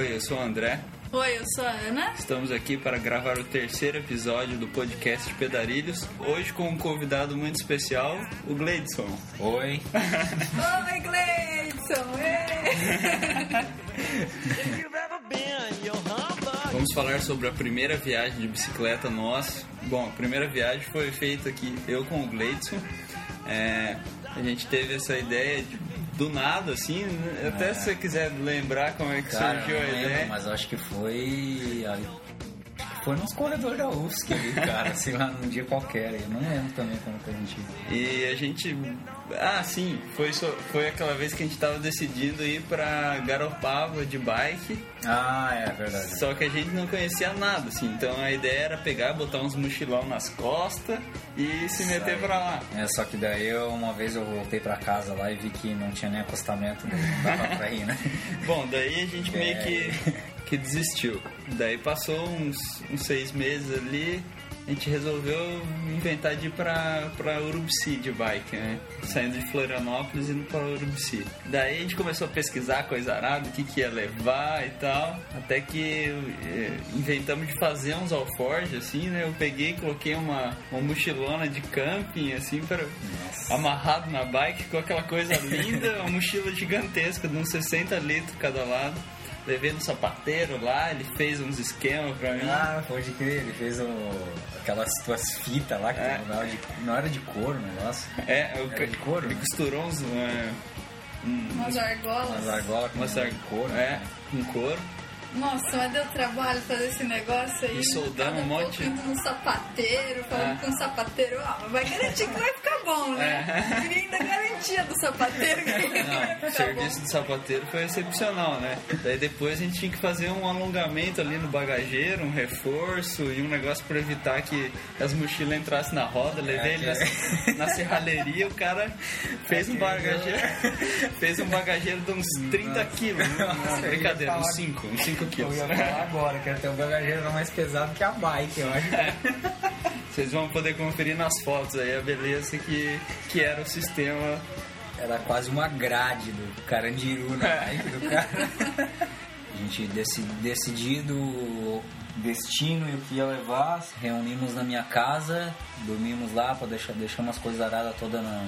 Oi, eu sou o André. Oi, eu sou a Ana. Estamos aqui para gravar o terceiro episódio do podcast Pedarilhos. Hoje com um convidado muito especial, o Gleidson. Oi. Oi, Gleidson! Vamos falar sobre a primeira viagem de bicicleta nossa. Bom, a primeira viagem foi feita aqui, eu com o Gleidson. É, a gente teve essa ideia de, do nada, assim, né? até É. se você quiser lembrar como é que Cara, surgiu a não lembro, ideia. mas acho que foi. Foi nos corredores da UFSC ali, cara, sei lá, num dia qualquer. Eu não lembro também como que a gente. E a gente. Ah, sim, foi, só- foi aquela vez que a gente tava decidindo ir pra Garopaba de bike, Ah, é verdade. só que a gente não conhecia nada, assim. Então a ideia era pegar, botar uns mochilão nas costas e se meter pra lá. É, só que daí eu, uma vez eu voltei pra casa lá e vi que não tinha nem acostamento, não dava pra ir, né? Bom, daí a gente meio É. que, que desistiu. Daí passou uns, uns seis meses ali, a gente resolveu inventar de ir pra, pra Urubici de bike, né? Saindo de Florianópolis e indo pra Urubici. Daí a gente começou a pesquisar coisa arada, o que, que ia levar e tal. Até que eh, inventamos de fazer uns alforjes, assim, né? Eu peguei e coloquei uma, uma mochilona de camping, assim, para amarrado na bike, ficou aquela coisa linda, uma mochila gigantesca de uns 60 litros cada lado. Levei no sapateiro lá, ele fez uns esquemas pra mim. Ah, pode crer, ele fez o, aquelas tuas fitas lá que É. não, era de, não era de couro o negócio. É, o Era de couro, ele né? costurou uns. é, um- Umas argolas. Umas argolas com uma de couro. É, né? com couro. Nossa, mas deu trabalho fazer esse negócio aí. E soldando Cada um monte. indo no sapateiro, falando É. com o sapateiro. Ah, vai garantir que vai ficar bom, né? É. Queria ainda garantia do sapateiro que vai Não, o serviço bom. do sapateiro foi excepcional, né? Daí depois a gente tinha que fazer um alongamento ali no bagageiro, um reforço e um negócio pra evitar que as mochilas entrassem na roda. Levei É, ele na, na serralheria, o cara fez um bagageiro, fez um bagageiro de uns 30 quilos. Não, ia brincadeira, uns 5, uns 5 Eu quilos. ia falar agora, que até o bagageiro era mais pesado que a bike, eu acho. Vocês vão poder conferir nas fotos aí a beleza que, que era o sistema. Era quase uma grade do carandiru na bike do cara. A gente deci, decidido o destino e o que ia levar, reunimos na minha casa, dormimos lá pra deixar, deixar umas coisas aradas todas na,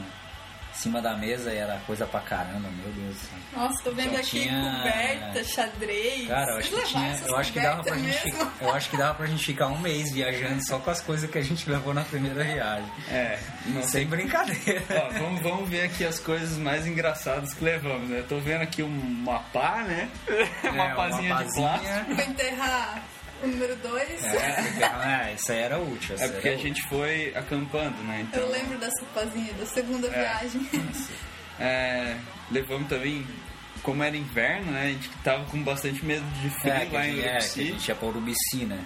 em cima da mesa e era coisa pra caramba, meu Deus do céu. Nossa, tô vendo aqui tinha- coberta, xadrez. Cara, eu acho que tinha, eu acho que dava pra gente, mesmo? fi- eu acho que dava pra gente ficar um mês viajando só com as coisas que a gente levou na primeira viagem. É, não sei Sem brincadeira. Ó, vamos, vamos ver aqui as coisas mais engraçadas que levamos, né? Tô vendo aqui um mapá, né? É, uma uma pazinha de pazinha. plástico. Pra enterrar o número 2. É, porque- é, isso aí era útil. É porque a gente foi acampando, né? Então, Eu lembro dessa pazinha da segunda viagem. é, levamos também, como era inverno, né? A gente tava com bastante medo de frio É, lá em gente, é, que a Urubici. gente ia pra Urubici, né?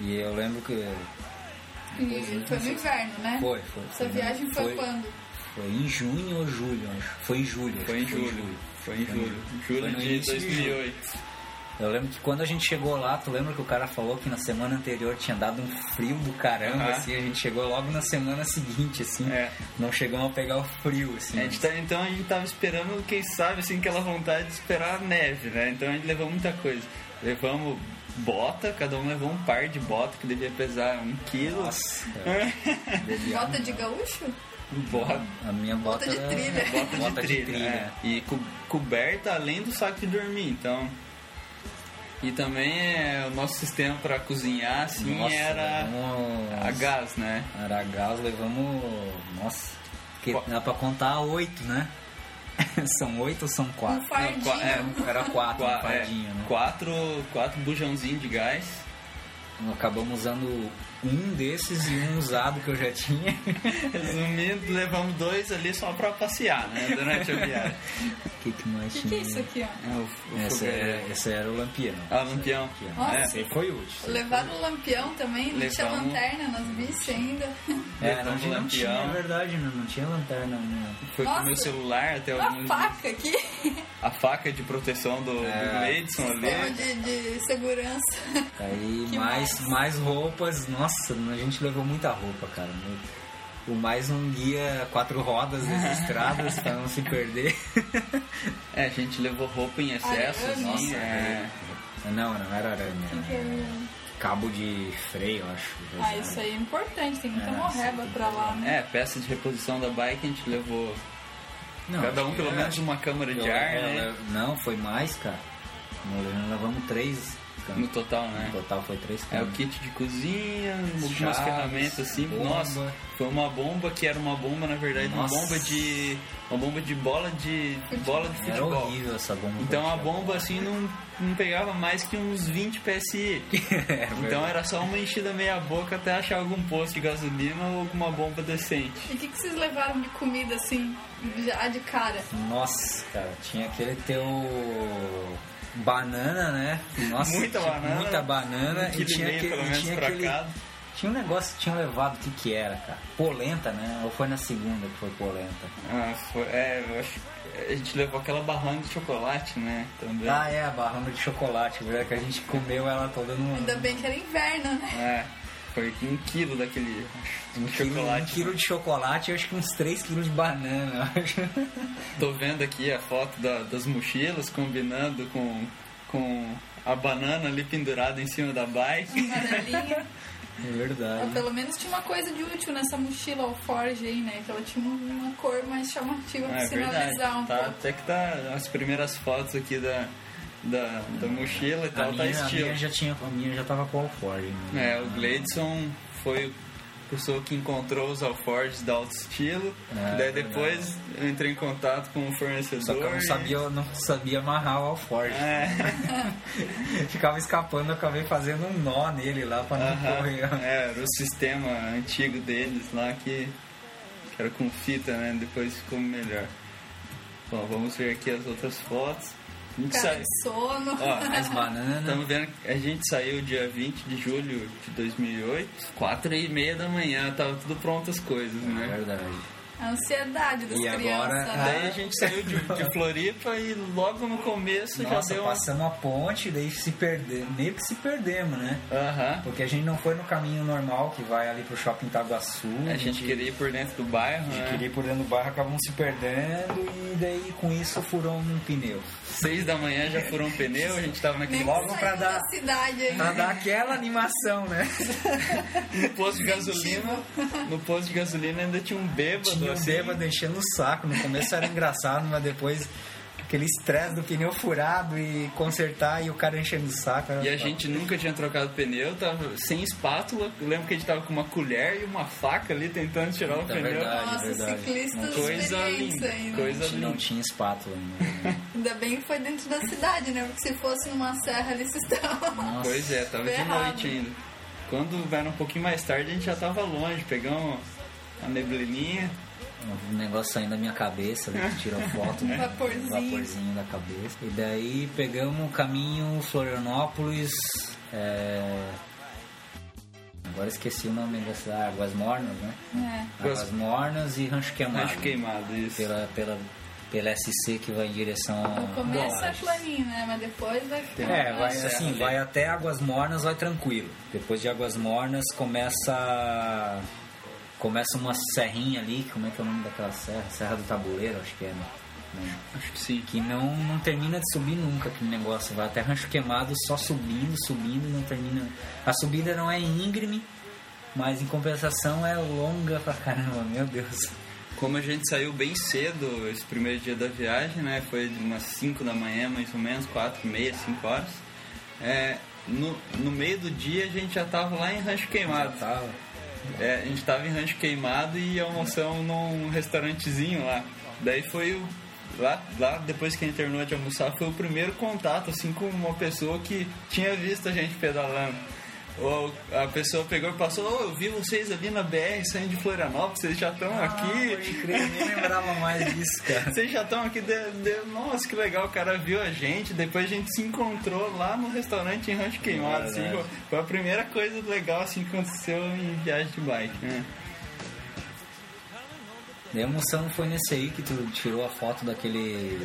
E eu lembro que. E foi no inverno, né? Foi, foi. Essa foi, viagem foi, foi quando? Foi em junho ou julho, acho. Foi em julho. Foi em julho. Foi em Foi julho. Foi Julho no de início de 2008. Eu lembro que quando a gente chegou lá, tu lembra que o cara falou que na semana anterior tinha dado um frio do caramba, Aham. assim, a gente chegou logo na semana seguinte, assim, É. não chegamos a pegar o frio, assim. A gente tá- então a gente tava esperando, quem sabe, assim, aquela vontade de esperar a neve, né? Então a gente levou muita coisa. Levamos bota, cada um levou um par de bota que devia pesar um quilo. Nossa, Bota de gaúcho? Bota, A minha bota, Bota de era- trilha. bota, Bota de de trilha. trilha. é. E co- coberta além do saco de dormir, então. E também é, o nosso sistema para cozinhar, assim, Nossa, era levamos- a gás, né? Era gás, levamos. Nossa, que dá pra contar oito, né? são oito ou são Um quatro? fardinho. qua- é, Era quatro, Qua- um fardinho, é, né? quatro, quatro bujãozinhos de gás. Acabamos usando um desses e um usado que eu já tinha. Resumindo, levamos dois ali só para passear, né? Durante a viagem. O que, que mais O que, que tinha? é isso aqui, ó? É, o, o Esse foguete. era, esse era o lampião. Ah, lampião. Nossa. É, Esse foi útil. Levaram o lampião também, não tinha lanterna nas bici ainda. É, não, não tinha, lampião. é verdade, não, não tinha lanterna. Não. Foi com Nossa. o meu celular até Uma alguns faca aqui, A faca de proteção do, É. do Gleidson ali. de, de segurança. Aí Que mais, mais? mais roupas, nossa, a gente levou muita roupa, cara. O mais um guia quatro rodas das estradas pra não se perder. É, a gente levou roupa em excesso, Arame. assim, Nossa, é. Não, não era arame. Que que Era é? cabo de freio, eu acho. Ah, isso aí é importante, tem muita É, morreba sim. pra lá, né? É, peça de reposição da bike a gente levou Não, cada um acho pelo menos é. uma câmara de ar, eu- né? Não, foi mais, cara. Nós levamos três. No total, né? No total foi três É o kit de cozinha, algumas Chaves, ferramentas assim. bomba. Nossa, foi uma bomba que era uma bomba, na verdade, uma Nossa. bomba de. Uma bomba de bola de. bola de Era futebol. horrível essa bomba. Então a bomba assim não, não pegava mais que uns 20 PSI. É Então era só uma enchida meia boca até achar algum posto de gasolina ou alguma bomba decente. E o que, que vocês levaram de comida assim, já de cara? Nossa, cara, tinha aquele teu banana, né? Nossa, Muita tinha banana. Muita banana Um e e tinha meio, aquele, pelo menos, tinha pra aquele- cada. Tinha um negócio que tinha levado, o que que era, cara? Polenta, né? Ou foi na segunda que foi polenta? Ah, foi, é, eu acho que a gente levou aquela barrona de chocolate, né? Também. Ah, é, a barrona de chocolate, verdade, que a gente comeu ela toda no... Ainda bem que era inverno, né? É, foi um quilo daquele Um quilo, chocolate. um quilo de chocolate e acho que uns 3 quilos de banana. eu acho. Tô vendo aqui a foto da- das mochilas combinando com, com a banana ali pendurada em cima da bike. Amarelinha. É verdade. Mas pelo menos tinha uma coisa de útil nessa mochila Alforge aí, né? Que ela tinha uma cor mais chamativa pra É verdade. sinalizar um Tá, pouco. até que tá as primeiras fotos aqui da, da, da mochila e A tal, minha, tá a estilo. minha já tinha, a minha já tava com alforge. né? É, o Gleidson foi a pessoa que encontrou os alforges da Alto Estilo. É, daí depois eu entrei em contato com o fornecedor. Só que eu não e- sabia, eu não sabia amarrar o alforge. É, Ficava escapando, eu acabei fazendo um nó nele lá pra não correr. É, era o sistema antigo deles lá que, que era com fita, né? Depois ficou melhor. Bom, vamos ver aqui as outras fotos. A gente Cara sai... sono. Ó, As bananas. Estamos vendo que a gente saiu dia 20 de julho de 2008, 4 e meia da manhã, tava tudo pronto as coisas, É né? verdade. A ansiedade das E agora- crianças. Daí né? a gente saiu de, de Floripa e logo no começo Nossa, já deu uma... passamos a ponte, daí se perder, meio que se perdemos, né? Aham. Porque a gente não foi no caminho normal que vai ali pro shopping Itaguaçu. A gente queria ir por dentro do bairro, a gente né? queria ir por dentro do bairro, acabamos se perdendo e daí com isso furou um pneu. Seis da manhã já furou um pneu, a gente tava naquele Nem logo pra dar- da cidade. Pra dar aquela animação, né? no posto de gasolina. No posto de gasolina ainda tinha um bêbado Tinha um assim. bêbado enchendo o saco. No começo era engraçado, mas depois aquele estresse do pneu furado e consertar e o cara enchendo o saco. E a gente nunca tinha trocado pneu, tava sem espátula. Eu lembro que a gente tava com uma colher e uma faca ali tentando tirar o É pneu. verdade. Nossa, verdade. ciclistas Coisa linda, ainda. coisa A gente não linda. tinha espátula ainda. né? Ainda bem que foi dentro da cidade, né? Porque se fosse numa serra ali, vocês estavam... Nossa. Pois é, tava de Ferrado. noite ainda. Quando era um pouquinho mais tarde, a gente já tava longe, pegamos a neblininha. Um negócio saindo da minha cabeça, né, que tirou foto, né? Vaporzinho. vaporzinho da cabeça. E daí pegamos o caminho Florianópolis. é, Agora esqueci o nome da cidade, Águas Mornas, né? É. Águas Mornas e Rancho Queimado. Acho queimado, isso. Pela, pela, pela SC que vai em direção ao. No começo é Lages. planinho, né? Mas depois vai ficar... É, vai assim, ali. vai até Águas Mornas, vai tranquilo. Depois de Águas Mornas começa começa uma serrinha ali, como é que é o nome daquela serra? Serra do Tabuleiro, acho que é, né? Né? Acho que sim. Que não, não termina de subir nunca aquele negócio. Vai até Rancho Queimado só subindo, subindo, não termina. A subida não é íngreme, mas em compensação é longa pra caramba, meu Deus. Como a gente saiu bem cedo esse primeiro dia da viagem, né? Foi de umas 5 da manhã, mais ou menos, 4 e meia, 5 horas. É, no, no meio do dia a gente já tava lá em Rancho Queimado. Tava. É, a gente tava em Rancho Queimado e almoçamos num restaurantezinho lá. Daí foi o. Lá, lá, depois que a gente terminou de almoçar, foi o primeiro contato, assim, com uma pessoa que tinha visto a gente pedalando. Ou a pessoa pegou e passou, oh, eu vi vocês ali na BR saindo de Florianópolis, vocês já estão Ah, aqui. pode crer, nem lembrava mais disso, cara. Vocês já estão aqui, de, de- nossa, que legal, o cara viu a gente, depois a gente se encontrou lá no restaurante em Rancho Queimado, assim, Verdade. foi- a primeira coisa legal, assim, que aconteceu em viagem de bike, né? A emoção foi nesse aí que tu tirou a foto daquele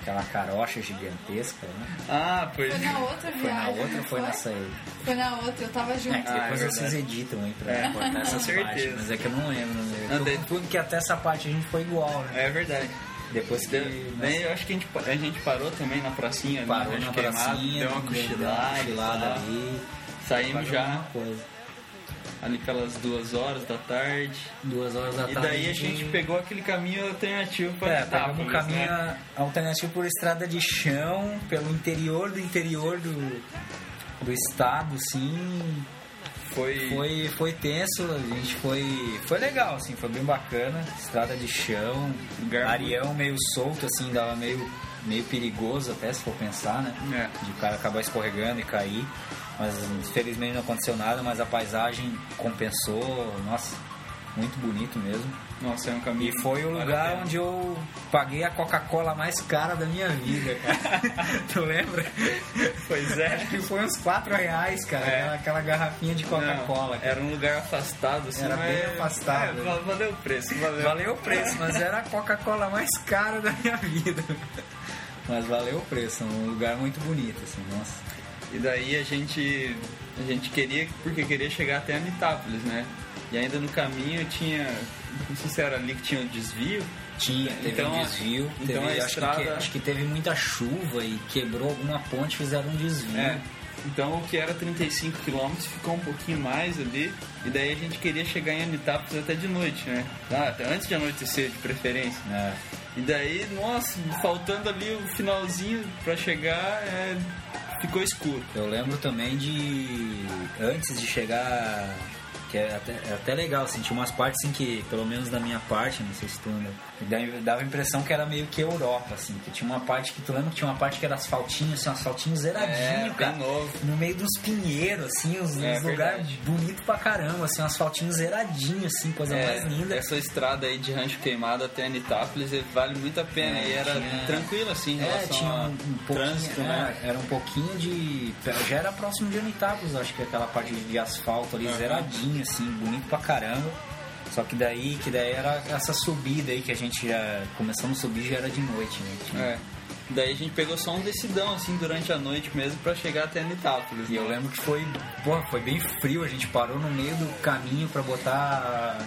aquela carocha gigantesca, né? Ah, pois Foi na outra Foi na viagem. outra foi nessa aí? Foi na outra, eu tava junto. É, que Ah, é depois vocês editam aí pra É, cortar essas certeza. partes, mas é que eu não lembro. Né? Não, Eu tô confundo que até essa parte a gente foi igual, né? É verdade. Depois que Deu- Daí eu acho que a gente, a gente parou também na pracinha ali, parou né, na pracinha, deu uma cochilada, cochilada ali. Saímos já Coisa. Ali pelas duas horas da tarde. Duas horas da E tarde. daí a gente pegou aquele caminho alternativo para É, pegamos um Itápolis, caminho né? alternativo por estrada de chão, pelo interior do interior do, do estado, sim. Foi, Foi, foi tenso, a gente foi. Foi legal, assim, foi bem bacana. Estrada de chão, Lugar areão meio solto, assim, dava meio, meio perigoso até se for pensar, né? É. De o cara acabar escorregando e cair. Mas felizmente não aconteceu nada, mas a paisagem compensou, nossa, muito bonito mesmo. Nossa, é um caminho. E foi o lugar onde eu paguei a Coca-Cola mais cara da minha vida, cara. tu lembra? Pois é. Acho que foi uns 4 reais, cara, É. aquela, garrafinha de Coca-Cola. Era um lugar afastado, assim. Era mas- bem afastado. É, val- valeu o preço, valeu. Valeu o preço, mas era a Coca-Cola mais cara da minha vida. Mas valeu o preço, um lugar muito bonito, assim, nossa. E daí a gente, a gente queria, porque queria chegar até Anitápolis, né? E ainda no caminho tinha, não sei se era ali que tinha o desvio. Tinha, teve Então, um desvio. então teve- a acho, estrada- que, acho que teve muita chuva e quebrou alguma ponte, fizeram um desvio. É. Então o que era 35 km ficou um pouquinho mais ali. E daí a gente queria chegar em Anitápolis até de noite, né? Ah, antes de anoitecer, de preferência. É. E daí, nossa, faltando ali o finalzinho pra chegar, é, ficou escuro. Eu lembro também de. Antes de chegar. Que é até, é até legal, assim, tinha umas partes assim que, pelo menos da minha parte, não sei se tu lembra, dava- a impressão que era meio que Europa, assim, que tinha uma parte que tu lembra que tinha uma parte que era asfaltinho, assim, um asfaltinho zeradinho, É, cara. novo. No meio dos pinheiros, assim, uns, É, uns lugares bonitos pra caramba, assim, um asfaltinho zeradinho, assim, coisa É, mais linda. Essa estrada aí de Rancho Queimado até Anitápolis vale muito a pena. É, e era tinha- tranquilo, assim, em É, relação tinha um, um trânsito, é, né? era um pouquinho de. Já era próximo de Anitápolis, acho que aquela parte de asfalto ali, Aham. zeradinho, assim, bonito pra caramba. Só que daí, que daí era essa subida aí que a gente já. Começamos a subir já era de noite, né? Tinha- É. Daí a gente pegou só um decidão, assim, durante a noite mesmo, pra chegar até Anitápolis. E eu né? lembro que foi, porra, foi bem frio, a gente parou no meio do caminho pra botar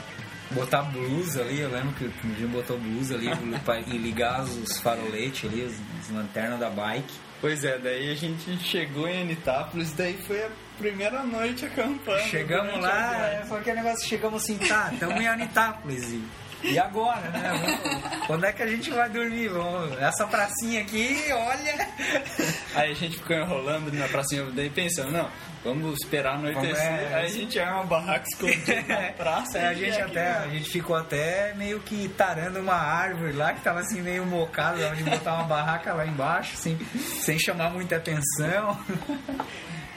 botar blusa ali, eu lembro que o Jim botou blusa ali pra e ligar os faroletes ali, as, as lanternas da bike. Pois é, daí a gente chegou em Anitápolis, daí foi a primeira noite acampando. Chegamos lá, é, foi aquele negócio, chegamos assim, tá, estamos em Anitápolis. E, e agora, né? Vamos- Quando é que a gente vai dormir? Vamos- essa pracinha aqui, olha. Aí a gente ficou enrolando na pracinha, daí pensando, não, vamos esperar anoitecer. Vamos, é, Aí a gente arma uma barraca escondida na praça. É, a gente aqui, até, né? a gente ficou até meio que tarando uma árvore lá que tava assim meio mocada, de botar uma barraca lá embaixo, assim, sem chamar muita atenção.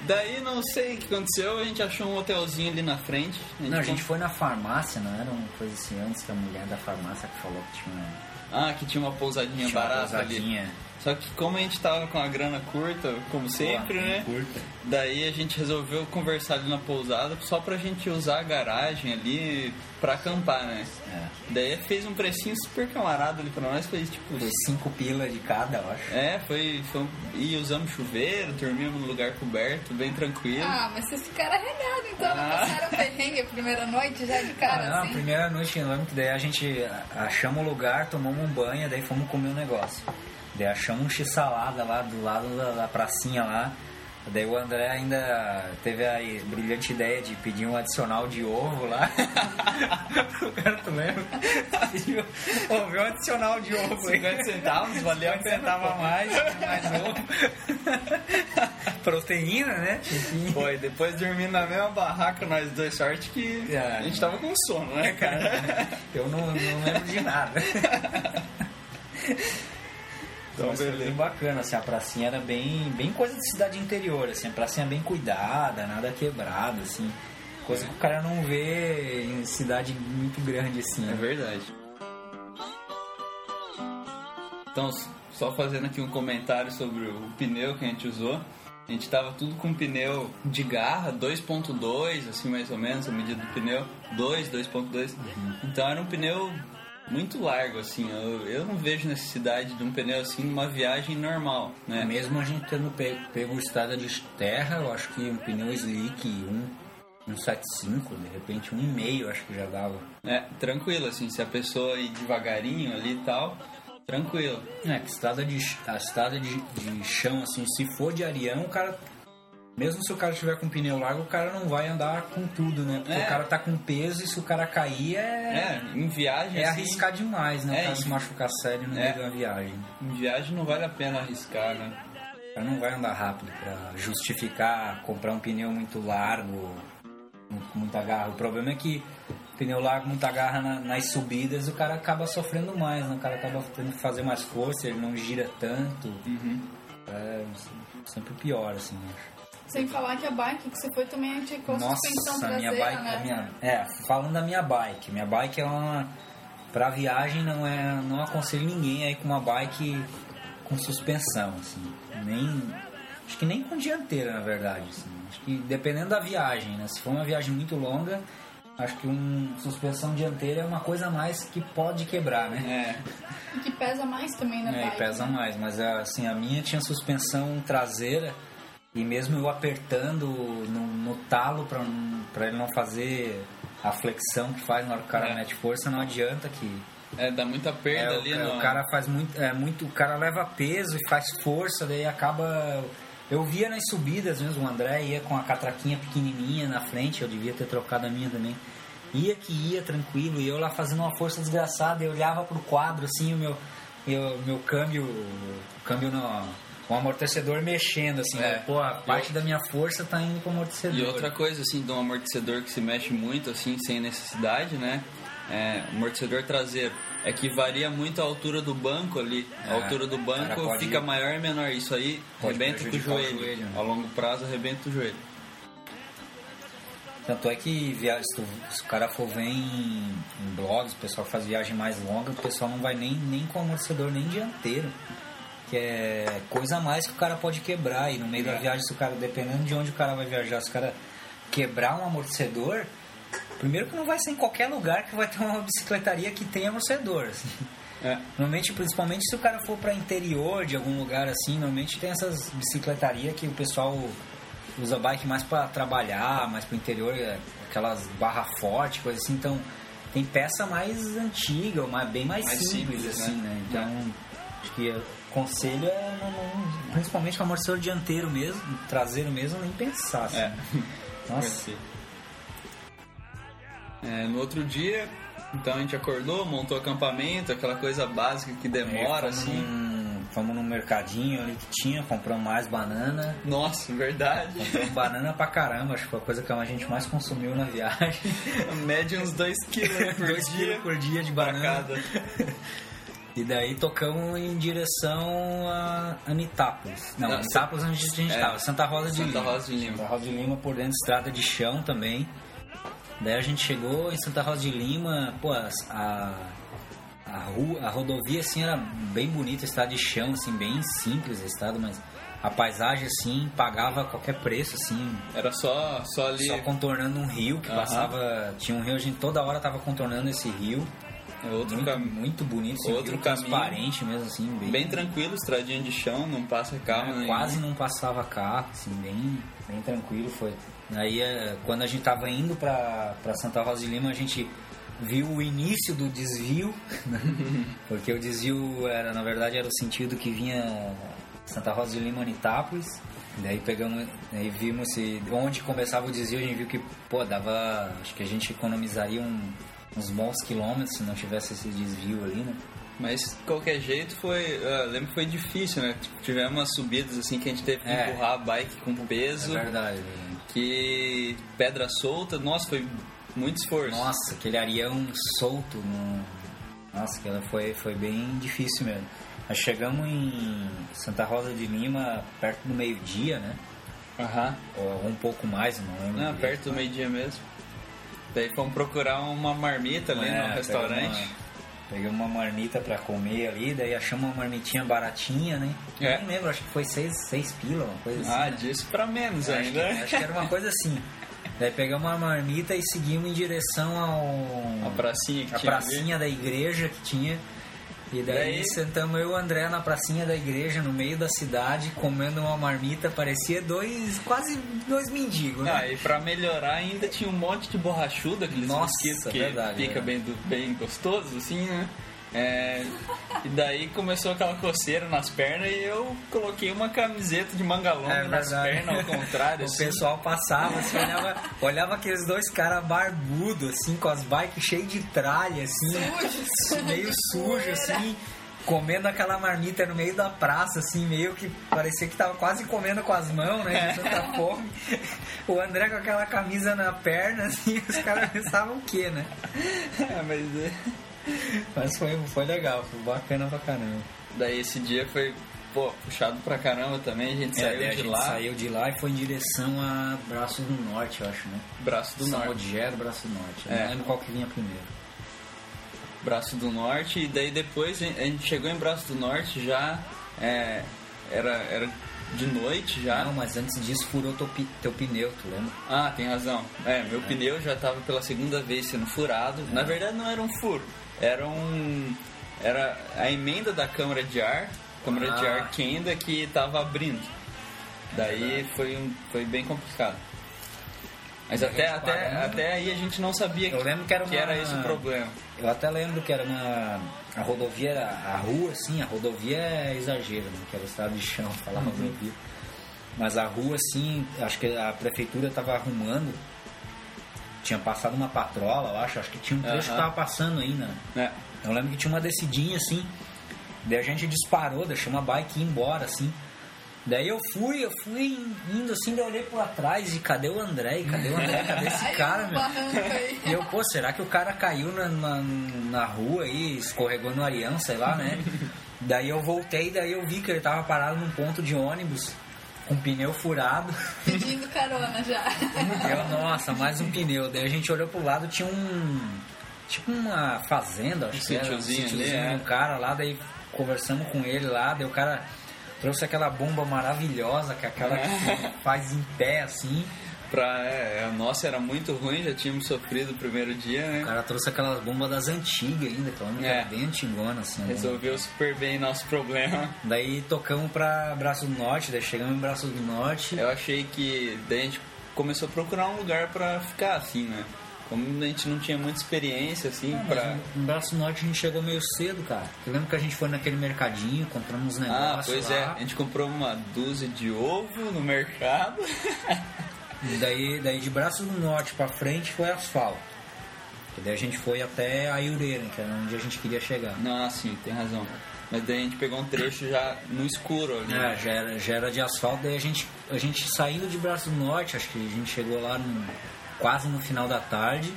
Daí não sei o que aconteceu, a gente achou um hotelzinho ali na frente. Não, a gente foi na farmácia, não era uma coisa assim antes que a mulher da farmácia que falou que tinha, Ah, que tinha uma pousadinha tinha uma barata ali. pousadinha. Só que como a gente tava com a grana curta, como sempre, Pô, né? Curta. Daí a gente resolveu conversar ali na pousada só pra gente usar a garagem ali pra acampar, né? É. Daí fez um precinho super camarada ali pra nós, foi tipo. Foi cinco pila de cada, eu acho. É, foi. foi e usamos chuveiro, dormimos no lugar coberto, bem tranquilo. Ah, mas vocês ficaram arregados, então. Não Ah. passaram perrengue a primeira noite já de cara, Ah, não, a assim. primeira noite, eu lembro que daí a gente achamos o lugar, tomamos um banho, daí fomos comer um negócio. Daí achamos um x-salada lá do lado da, da pracinha lá. Daí o André ainda teve a brilhante ideia de pedir um adicional de ovo lá. o cara, tu lembra? Pediu, um adicional de ovo aí. 50 centavos, valeu a 50 pena. centavos a mais, mais ovo. Proteína, né? Foi, depois dormindo na mesma barraca, nós dois, sorte que É. a gente tava com sono, né, cara? Eu não, não lembro de nada. Então, Mas foi bem bacana, assim, a pracinha era bem, bem coisa de cidade interior, assim, a pracinha bem cuidada, nada quebrado, assim. Coisa que o cara não vê em cidade muito grande, assim. É né? verdade. Então, só fazendo aqui um comentário sobre o pneu que a gente usou. A gente tava tudo com pneu de garra, 2.2, assim mais ou menos, a medida do pneu. 2, 2.2. Então era um pneu muito largo, assim. Eu, eu não vejo necessidade de um pneu assim numa viagem normal, né? Mesmo a gente tendo pego, pego estrada de terra, eu acho que um pneu slick, um, um 75, de repente um e meio, acho que já dava. É, tranquilo, assim, se a pessoa ir devagarinho ali e tal, tranquilo. É, que estrada de, a estrada de, de chão, assim, se for de arião, o cara mesmo se o cara tiver com pneu largo, o cara não vai andar com tudo, né? Porque É. o cara tá com peso e se o cara cair é. É, em viagem, É assim, arriscar demais, né? É, o cara se machucar sério no É. meio uma viagem. em viagem não vale a pena arriscar, né? O cara não vai andar rápido pra justificar comprar um pneu muito largo, muita garra. O problema é que pneu largo, muita garra na- nas subidas, o cara acaba sofrendo mais, né? O cara acaba tendo que fazer mais força, ele não gira tanto. Uhum. É sempre pior, assim, acho. Sem falar que a bike que você foi também tinha com suspensão Nossa, a traseira, minha bike, né? a minha, é, falando da minha bike, minha bike é uma pra viagem não é, não aconselho ninguém aí com uma bike com suspensão, assim, nem acho que nem com dianteira, na verdade, assim. Acho que dependendo da viagem, né? Se for uma viagem muito longa, acho que um suspensão dianteira é uma coisa a mais que pode quebrar, né? É, E que pesa mais também na É, bike. e pesa né? mais, mas assim, a minha tinha suspensão traseira e mesmo eu apertando no, no talo pra não- pra ele não fazer a flexão que faz na hora que o cara É. mete força, não adianta que é, dá muita perda é, ali ca- no... o cara faz muito, é muito, o cara leva peso e faz força, daí acaba eu via nas subidas mesmo, o André ia com a catraquinha pequenininha na frente, eu devia ter trocado a minha também. Ia que ia tranquilo, e eu lá fazendo uma força desgraçada, eu olhava pro quadro assim, o meu meu, meu câmbio, câmbio o amortecedor mexendo assim, É. pô, a parte da minha força tá indo pro amortecedor. E outra coisa, assim, de um amortecedor que se mexe muito, assim, sem necessidade, né? É, amortecedor traseiro. É que varia muito a altura do banco ali. A É, altura do banco fica maior e menor. Isso aí arrebenta com o o joelho. né? A longo prazo arrebenta o joelho. Tanto é que se, tu- se o cara for ver em, em blogs, o pessoal faz viagem mais longa, o pessoal não vai nem, nem com amortecedor nem dianteiro. Que é coisa a mais que o cara pode quebrar. E no meio da É. viagem, se o cara, dependendo de onde o cara vai viajar, se o cara quebrar um amortecedor, primeiro que não vai ser em qualquer lugar que vai ter uma bicicletaria que tem amortecedor. assim. É. Normalmente, principalmente se o cara for para interior de algum lugar assim, normalmente tem essas bicicletarias que o pessoal usa bike mais para trabalhar, mais para interior, é, aquelas barra forte, coisa assim. Então, tem peça mais antiga, ou mais, bem mais, Mais simples, simples, assim, né? né? Então, acho que o conselho é, não- não- principalmente com amortecedor dianteiro mesmo, traseiro mesmo, nem pensar. Assim. É. Nossa, É, no outro dia, então a gente acordou, montou acampamento, aquela coisa básica que demora, É, assim. num- fomos num mercadinho ali que tinha, compramos mais banana. Nossa, verdade. Compramos banana pra caramba, acho que foi a coisa que a gente mais consumiu na viagem. Média uns 2 quilos por Dois dia. quilos por dia de banana. E daí tocamos em direção a Anitápolis. Não, Não, Anitápolis onde a gente é, estava, Santa Rosa de Santa Lima. Rosa de Lima. Santa Rosa de Lima por dentro de estrada de chão também. Daí a gente chegou em Santa Rosa de Lima, pô, a, a, rua, a rodovia assim era bem bonita, estrada de chão, assim, bem simples a estrada, mas a paisagem assim pagava qualquer preço, assim, Era só, só ali. só contornando um rio que Aham. passava. Tinha um rio, a gente toda hora tava contornando esse rio. É outro Muito, caminho. muito bonito, Outro caminho. transparente mesmo, assim, bem, Bem tranquilo, estradinha de chão, não passa carro é, quase não passava carro, assim, bem, bem tranquilo foi. Aí é, quando a gente tava indo pra Santa Rosa de Lima, a gente viu o início do desvio, né? porque o desvio era, na verdade, era o sentido que vinha Santa Rosa de Lima, Anitápolis. Daí pegamos, aí vimos se, onde começava o desvio, a gente viu que, pô, dava, acho que a gente economizaria um- uns bons quilômetros se não tivesse esse desvio ali, né? Mas de qualquer jeito foi. Eu lembro que foi difícil, né? Tipo, Tivemos umas subidas assim que a gente teve que É. empurrar a bike com peso. É verdade. que pedra solta, nossa, foi muito esforço. Nossa, aquele arião solto. No... Nossa, aquela foi, foi bem difícil mesmo. Nós chegamos em Santa Rosa de Lima perto do meio-dia, né? Aham. Ou um pouco mais, não lembro. Não, perto do meio-dia mesmo. Daí fomos procurar uma marmita ali É, no restaurante. Pegamos uma, marmita pra comer ali, daí achamos uma marmitinha baratinha, né? É. Nem lembro, acho que foi seis, seis pila, uma coisa assim. Ah, disso pra menos acho, ainda. que, acho que era uma coisa assim. Daí pegamos uma marmita e seguimos em direção ao. A pracinha que a tinha ali. pracinha da igreja que tinha. E daí, Daí- sentamos eu e o André na pracinha da igreja, no meio da cidade, comendo uma marmita, parecia dois, quase dois mendigos, né? Ah, e pra melhorar ainda tinha um monte de borrachudo, aqueles Nossa, mosquitos que verdade, fica é. bem, bem gostoso, assim, né? É, e daí começou aquela coceira nas pernas e eu coloquei uma camiseta de manga longa É nas pernas, ao contrário, O assim. pessoal passava, assim, olhava, olhava aqueles dois caras barbudos, assim, com as bikes cheias de tralha, assim, Sujos. meio sujo, assim, comendo aquela marmita no meio da praça, assim, meio que parecia que tava quase comendo com as mãos, né, de tanta fome. O André com aquela camisa na perna, assim, os caras pensavam o quê, né? É, mas é, Mas foi, foi legal, foi bacana pra caramba. daí esse dia foi, pô, puxado pra caramba também, a gente É, saiu a de gente lá, saiu de lá e foi em direção a Braços do Norte, eu acho, né? Braço do São Norte. Braço do Norte. Eu É. não lembro qual que vinha primeiro. Braço do Norte, e daí depois a gente chegou em Braço do Norte já, é, era, era de noite já. Não, mas antes disso furou teu, teu pneu, tu lembra? Ah, tem razão. É, meu pneu já estava pela segunda vez sendo furado. Na verdade não era um furo, era um. Era a emenda da câmara de ar, câmara de Ah. ar Kenda que estava abrindo. Daí foi, um, foi bem complicado. Mas até, até, parando. até aí a gente não sabia Eu lembro que era uma- esse o problema. Eu até lembro que era na. A rodovia, era- a rua, assim, a rodovia é exagero, né? Que era estrada de chão, falar Uhum. rodovia. Mas a rua, assim, acho que a prefeitura tava arrumando. Tinha passado uma patrola, eu acho. Acho que tinha um trecho que tava passando ainda. É. Eu lembro que tinha uma descidinha assim. Daí a gente disparou, deixou uma bike ir embora assim. Daí eu fui, eu fui indo assim, daí eu olhei por trás e cadê o André? Cadê o André? Cadê esse Ai, cara, meu? E eu, pô, será que o cara caiu na, na, na rua aí, escorregou no arião, sei lá, né? daí eu voltei, daí eu vi que ele tava parado num ponto de ônibus, com pneu furado. Pedindo carona já. Eu, nossa, mais um pneu. Daí a gente olhou pro lado, tinha um. Tipo uma fazenda, acho Um que era. ali, sítiozinho é. de um cara lá, daí conversamos com ele lá, daí o cara trouxe aquela bomba maravilhosa, que é aquela que se faz em pé assim. Pra, é, a nossa era muito ruim, já tínhamos sofrido o primeiro dia, O né? cara trouxe aquelas bombas das antigas ainda, que é. É. bem antigona assim. bomba. Resolveu super bem nosso problema. Daí tocamos pra Braço do Norte, daí chegamos em Braço do Norte. Eu achei que daí a gente começou a procurar um lugar pra ficar assim, né? Como a gente não tinha muita experiência assim pra. Em Braço do Norte a gente chegou meio cedo, cara. Eu lembro que a gente foi naquele mercadinho, compramos uns negócios Ah, pois lá. é, a gente comprou uma dúzia de ovo no mercado. E daí, daí de Braço do Norte pra frente foi asfalto. E daí a gente foi até a Iureira, que era onde a gente queria chegar. Não, sim, tem razão. Mas daí a gente pegou um trecho já no escuro ali. É, já era, já era de asfalto, daí a gente, a gente saindo de Braço do Norte, acho que a gente chegou lá no- quase no final da tarde.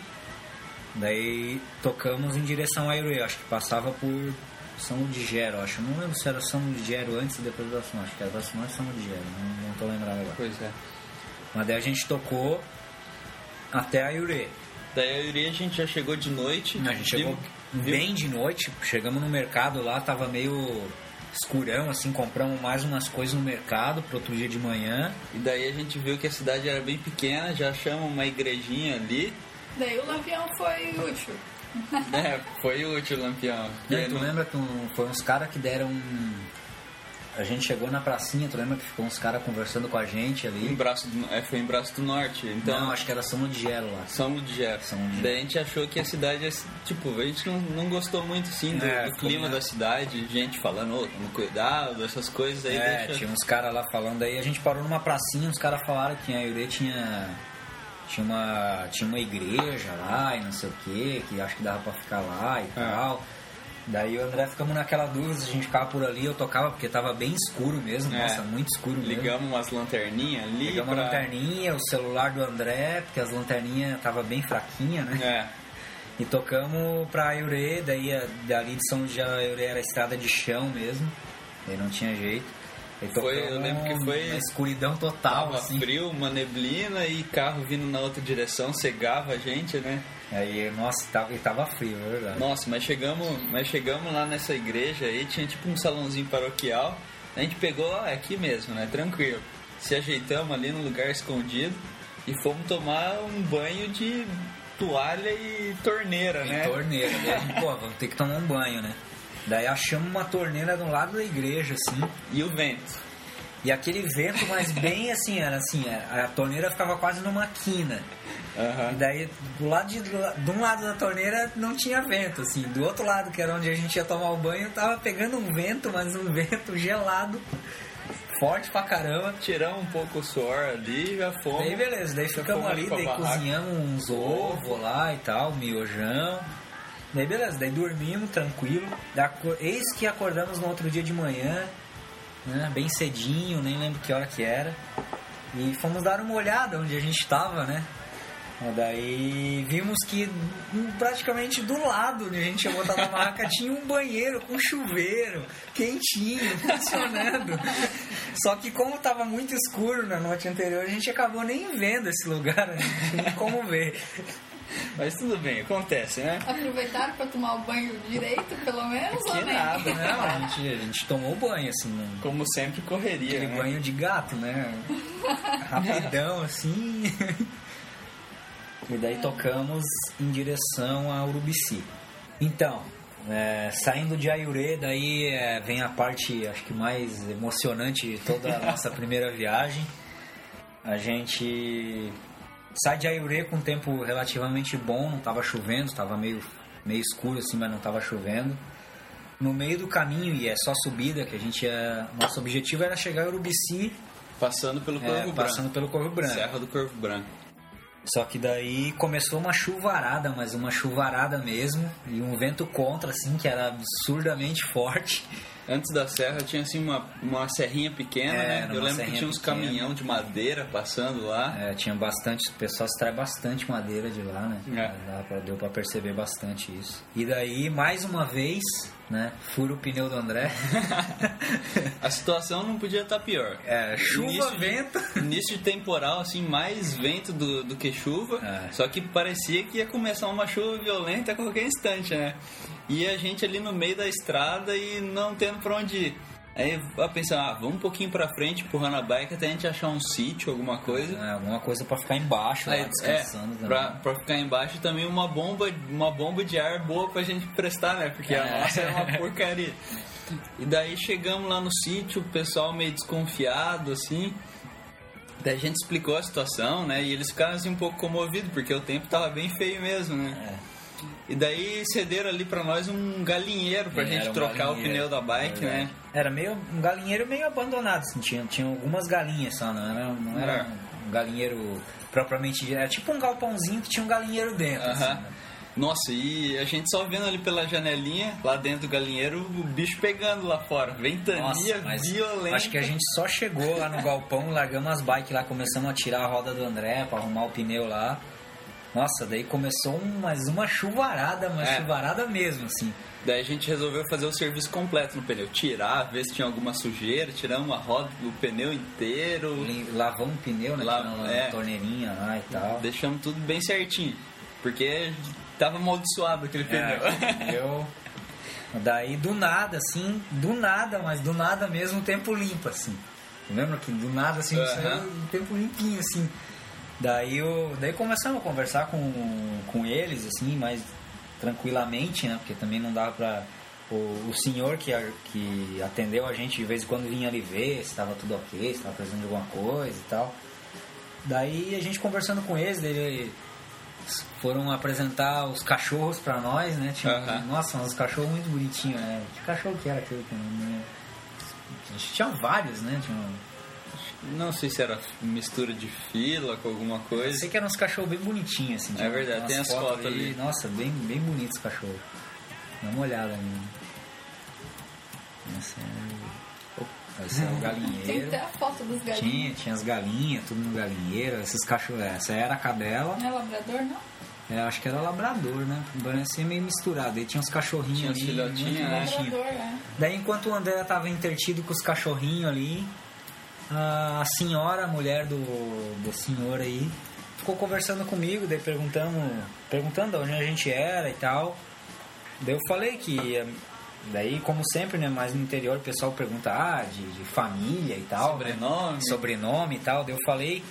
Daí tocamos em direção a Iureira, acho que passava por São Ludgero, acho. Não lembro se era São Ludgero antes e depois do Braço do Norte, acho que era Braço do Norte São Ludgero, não, não tô lembrado agora. Pois é. Mas daí a gente tocou até a Iureira. Daí a Yuri a gente já chegou de noite. A gente chegou viu- bem de noite, chegamos no mercado lá, tava meio escurão, assim, compramos mais umas coisas no mercado pro outro dia de manhã. E daí a gente viu que a cidade era bem pequena, já achamos uma igrejinha ali. Daí o lampião foi útil. É, foi útil o lampião. E Porque tu não- lembra que um- foi uns caras que deram. A gente chegou na pracinha, tu lembra que ficou uns caras conversando com a gente Em ali? braço do, é, foi em Braço do Norte. Então, Não, acho que era São Ludgero lá. São Ludgero. São Ludgero. Daí a gente achou que a cidade, é, tipo, a gente não, não gostou muito, assim, do, É, do clima como da cidade. Gente falando, ô, toma cuidado, essas coisas aí. É, deixa... tinha uns caras lá falando, aí a gente parou numa pracinha, os caras falaram que a Iure tinha. Tinha uma, tinha uma igreja lá e não sei o que, que acho que dava pra ficar lá e É. tal. Daí o André ficamos naquela dúvida, a gente ficava por ali, eu tocava porque tava bem escuro mesmo, É. nossa, muito escuro mesmo. Ligamos umas lanterninhas ali. Ligamos pra... a lanterninha, o celular do André, porque as lanterninhas tava bem fraquinha, né? É, E tocamos pra Iure, daí dali de São a Iure era estrada de chão mesmo, daí não tinha jeito. Foi- eu lembro que foi- na escuridão total, tava assim. frio, uma neblina e carro vindo na outra direção, cegava a gente, né? Aí, nossa, tava, e tava frio, é verdade. Nossa, mas chegamos, mas chegamos lá nessa igreja aí, tinha tipo um salãozinho paroquial. A gente pegou lá, é aqui mesmo, né? Tranquilo. Se ajeitamos ali no lugar escondido. E fomos tomar um banho de toalha e torneira, Tem né? torneira. Gente, pô, vamos ter que tomar um banho, né? Daí achamos uma torneira do lado da igreja, assim. E o vento. E aquele vento, mas bem assim, era assim, a a torneira ficava quase numa quina. Aham. E daí, do lado de, de um lado da torneira não tinha vento, assim. Do outro lado, que era onde a gente ia tomar o banho, tava pegando um vento, mas um vento gelado, forte pra caramba. Tiramos um pouco o suor ali já fomos. Daí beleza, daí ficamos ali, daí cozinhamos uns ovos lá e tal, miojão. Daí beleza, daí dormimos tranquilo. Eis que acordamos no outro dia de manhã, né, bem cedinho, nem lembro que hora que era. E fomos dar uma olhada onde a gente estava, né? Daí vimos que hum, praticamente do lado onde a gente tinha botado a barraca tinha um banheiro com chuveiro, quentinho, funcionando. Só que como estava muito escuro na noite anterior, a gente acabou nem vendo esse lugar, né? não tinha como ver. Mas tudo bem, acontece, né? Aproveitaram pra tomar o banho direito, pelo menos, Que ou nem? nada, né? Não, a gente, a gente tomou banho, assim, num- Como sempre, correria. aquele né? banho de gato, né? Rapidão, assim. E daí tocamos em direção a Urubici. Então, é, saindo de Ayuré, daí é, vem a parte, acho que mais emocionante de toda a nossa primeira viagem. A gente sai de Ayuré com um tempo relativamente bom, não tava chovendo, tava meio, meio escuro assim, mas não tava chovendo. No meio do caminho, e é só subida, que a gente ia, Nosso objetivo era chegar a Urubici, Passando pelo é, Corvo passando pelo Corvo Branco. Branco. Serra do Corvo Branco. Só que daí começou uma chuvarada, mas uma chuvarada mesmo, e um vento contra, assim, que era absurdamente forte. Antes da serra tinha assim uma, uma serrinha pequena, É, né? Eu lembro que tinha uns pequena. caminhão de madeira passando lá. É, tinha bastante, o pessoal extrai bastante madeira de lá, né? É. Deu pra perceber bastante isso. E daí, mais uma vez, né? Fura o pneu do André. A situação não podia estar pior. É, chuva, Início de- vento. Início de temporal, assim, mais vento do, do que chuva. É. Só que parecia que ia começar uma chuva violenta a qualquer instante, né? E a gente ali no meio da estrada e não tendo pra onde ir. Aí eu pensei, ah, vamos um pouquinho pra frente, empurrando a bike até a gente achar um sítio, alguma coisa. É, alguma coisa pra ficar embaixo, lá, Aí, descansando é, pra, pra ficar embaixo também uma bomba, uma bomba de ar boa pra gente prestar, né? Porque a É. nossa é uma porcaria. E daí chegamos lá no sítio, o pessoal meio desconfiado, assim. Daí a gente explicou a situação, né? E eles ficaram assim um pouco comovidos, porque o tempo tava bem feio mesmo, né? É. E daí cederam ali pra nós um galinheiro pra gente um trocar o pneu da bike, é né? Era meio um galinheiro meio abandonado, assim, tinha, tinha algumas galinhas só, não era, não era É. um galinheiro propriamente. Era tipo um galpãozinho que tinha um galinheiro dentro. Aham. assim, né? Nossa, e a gente só vendo ali pela janelinha, lá dentro do galinheiro, o bicho pegando lá fora. Ventania Nossa, mas violenta. acho que a gente só chegou lá no galpão, largamos as bikes lá, começamos a tirar a roda do André pra arrumar o pneu lá. Nossa, daí começou mais uma chuvarada, uma É. chuvarada mesmo, assim. Daí a gente resolveu fazer o serviço completo no pneu. Tirar, ver se tinha alguma sujeira, tiramos uma roda do pneu inteiro. Lavamos o pneu, né? La- tirando a é. torneirinha lá e tal. Deixamos tudo bem certinho. Porque tava amaldiçoado aquele pneu. É, eu... Daí do nada, assim, do nada, mas do nada mesmo o tempo limpo, assim. Lembra que do nada, assim, Aham. saiu tempo limpinho, assim. Daí, eu, daí começamos a conversar com, com eles, assim, mais tranquilamente, né? Porque também não dava pra... O, o senhor que, a- que atendeu a gente de vez em quando vinha ali ver se estava tudo ok, se estava precisando de alguma coisa e tal. Daí a gente conversando com eles, dele foram apresentar os cachorros pra nós, né? Tinha. Nossa, uns cachorros muito bonitinhos, né? Que cachorro que era aquele que não lembro? Tinha vários, né? Tinha, Não sei se era mistura de fila com alguma eu coisa. sei que eram uns cachorros bem bonitinhos, assim. É verdade, tem as fotos ali. Nossa, bem, bem bonitos os cachorros. Dá uma olhada ali. Esse é, esse é o Tem galinheiro. até a foto dos galinhos. Tinha, tinha as galinhas, tudo no galinheiro. Esses cachorros, essa era a cadela. Não é labrador, não? É, acho que era labrador, né? Parecia meio misturado. Aí tinha uns cachorrinhos Tinha ali. filhotinhos, muito né? Labrador, é. Daí, enquanto o André tava intertido com os cachorrinhos ali, a senhora, a mulher do, do senhor aí, ficou conversando comigo, daí perguntamos, perguntando onde a gente era e tal. Daí eu falei que, daí como sempre, né, mais no interior o pessoal pergunta, ah, de, de família e tal. né? Sobrenome. Sobrenome e tal. Daí eu falei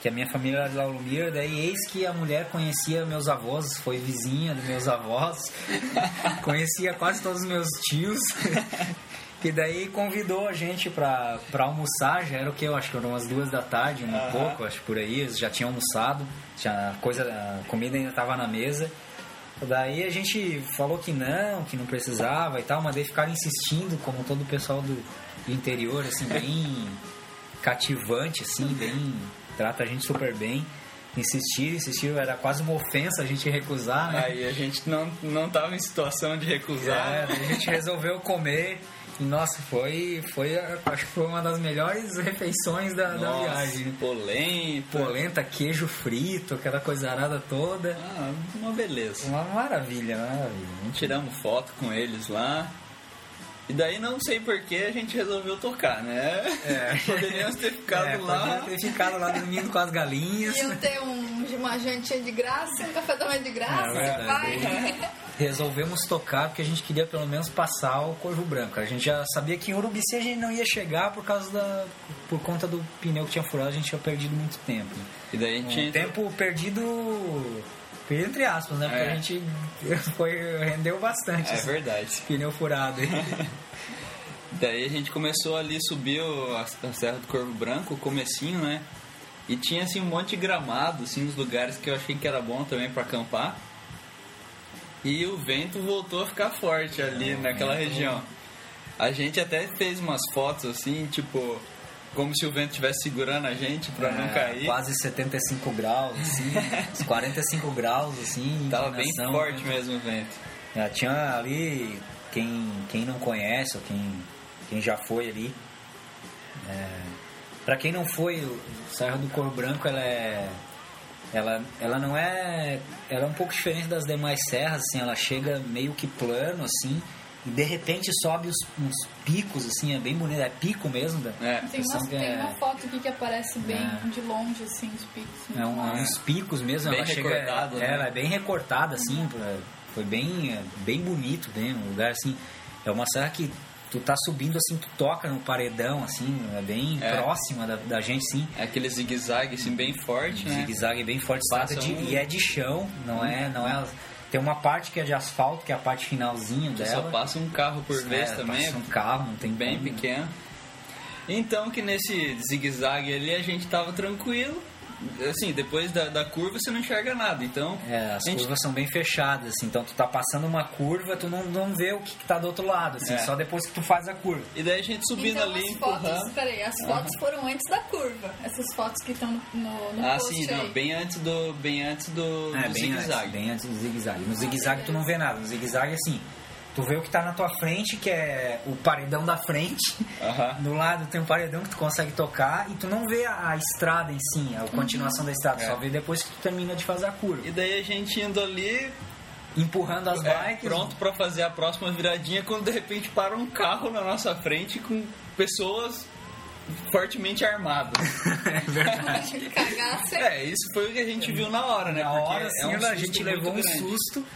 que a minha família era de Laurumir, daí eis que a mulher conhecia meus avós, foi vizinha dos meus avós, conhecia quase todos os meus tios. Que daí convidou a gente pra, pra almoçar, já era o que? Eu acho que eram umas duas da tarde, um Aham. pouco, acho por aí, eles já tinham almoçado, já a coisa, a comida ainda estava na mesa. Daí a gente falou que não, que não precisava e tal, mas daí ficaram insistindo, como todo o pessoal do, do interior, assim, bem cativante, assim, bem. trata a gente super bem. Insistiram, insistiram, era quase uma ofensa a gente recusar, né? Aí a gente não, não tava em situação de recusar. É, a gente resolveu comer. E nossa, foi, foi, acho que foi uma das melhores refeições da, da Nossa, viagem. né? polenta. Polenta, queijo frito, aquela coisa arada toda. Ah, uma beleza. Uma maravilha, maravilha. Tiramos foto com eles lá. E daí não sei por que a gente resolveu tocar, né? É. Poderíamos ter ficado É, lá. ter ficado lá dormindo com as galinhas. Iam ter um, uma jantinha de graça, um café da manhã de graça, É vai. Resolvemos tocar porque a gente queria pelo menos passar o Corvo Branco. A gente já sabia que em Urubici a gente não ia chegar por causa da. por conta do pneu que tinha furado, a gente tinha perdido muito tempo. E daí a Um gente tempo perdido. Entre aspas, né? Porque É. a gente foi, rendeu bastante É esse verdade. pneu furado aí. Daí a gente começou ali, subiu a, a Serra do Corvo Branco, o comecinho, né? E tinha assim um monte de gramado, assim, uns lugares que eu achei que era bom também para acampar. E o vento voltou a ficar forte ali É, naquela região. A gente até fez umas fotos assim, tipo, como se o vento estivesse segurando a gente não É, cair. Quase 75 graus, assim. uns 45 graus, assim. Tava bem forte mesmo o vento. É, tinha ali, quem, quem não conhece ou quem, quem já foi ali. É, para quem não foi, o Serra do Cor Branco ela é. Ela, ela não é. Ela é um pouco diferente das demais serras, assim, ela chega meio que plano, assim, de repente sobe os, uns picos, assim, é bem bonito, é pico mesmo. Da, É. Tem, Impressão uma, que tem é- uma foto aqui que aparece bem É. de longe, assim, os picos. É, um, é uns picos mesmo, Bem ela chega. recortado, né? Ela é bem recortada, assim, pra- foi bem, é, bem bonito, bem, um lugar assim. É uma serra que tu tá subindo assim, tu toca no paredão, assim, é bem É. próxima da, da gente, sim. É aquele zigue-zague assim bem forte, né? Zigue-zague bem forte, Passa de- um- e é de chão, não é, não é. Tem uma parte que é de asfalto, que é a parte finalzinha Que dela. Só passa um carro por vez É, também. passa um carro, não tem bem como. pequeno. Então que nesse zigue-zague ali a gente tava tranquilo. Assim, depois da, da curva você não enxerga nada. Então, É, as gente- curvas são bem fechadas, assim, então tu tá passando uma curva, tu não, não vê o que, que tá do outro lado, assim, É. só depois que tu faz a curva. E daí a gente subindo então, ali, as fotos, empurrando. peraí, as fotos foram antes da curva. Essas fotos que estão no, no Ah, post sim, não, bem antes do, bem antes do, É, do bem zigue-zague. antes, bem antes do zigue-zague. No zigue-zague tu não vê nada. No zigue-zague, assim, tu vê o que tá na tua frente, que é o paredão da frente. Aham. Do lado tem um paredão que tu consegue tocar e tu não vê a, a estrada em si, a continuação da estrada. É. Só vê depois que tu termina de fazer a curva. E daí a gente indo ali, Empurrando as é, bikes. pronto pra fazer a próxima viradinha, quando de repente para um carro na nossa frente com pessoas fortemente armadas. é verdade. É, isso foi o que a gente viu na hora, né? Na Porque hora, é assim, um a gente levou um grande. susto.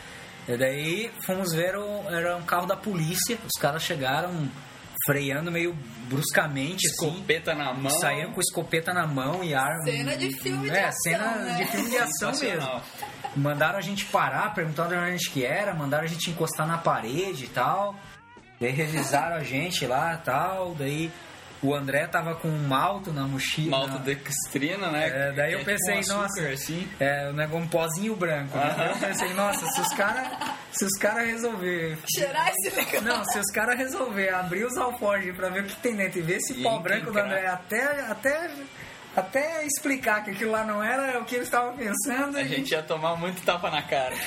E daí fomos ver, o, era um carro da polícia. Os caras chegaram freando meio bruscamente, assim. Escopeta na mão. Saíram com escopeta na mão e arma. Cena de filme de é, ação, cena né? de filme de ação mesmo. Mandaram a gente parar, perguntaram onde a gente que era, mandaram a gente encostar na parede e tal. Daí revisaram a gente lá e tal. Daí o André tava com um malto na mochila. Maltodextrina, né? É, daí eu é tipo pensei, um nossa, açúcar, assim. É, um negócio- um pozinho branco. né? Aham. Eu pensei, nossa, se os caras se os cara resolver Cheirar esse legal. não, se os caras resolver abrir os alforjes pra ver o que tem dentro e ver esse E pó branco do. André até, até, até explicar que aquilo lá não era o que eles estavam pensando. A gente ia tomar muito tapa na cara.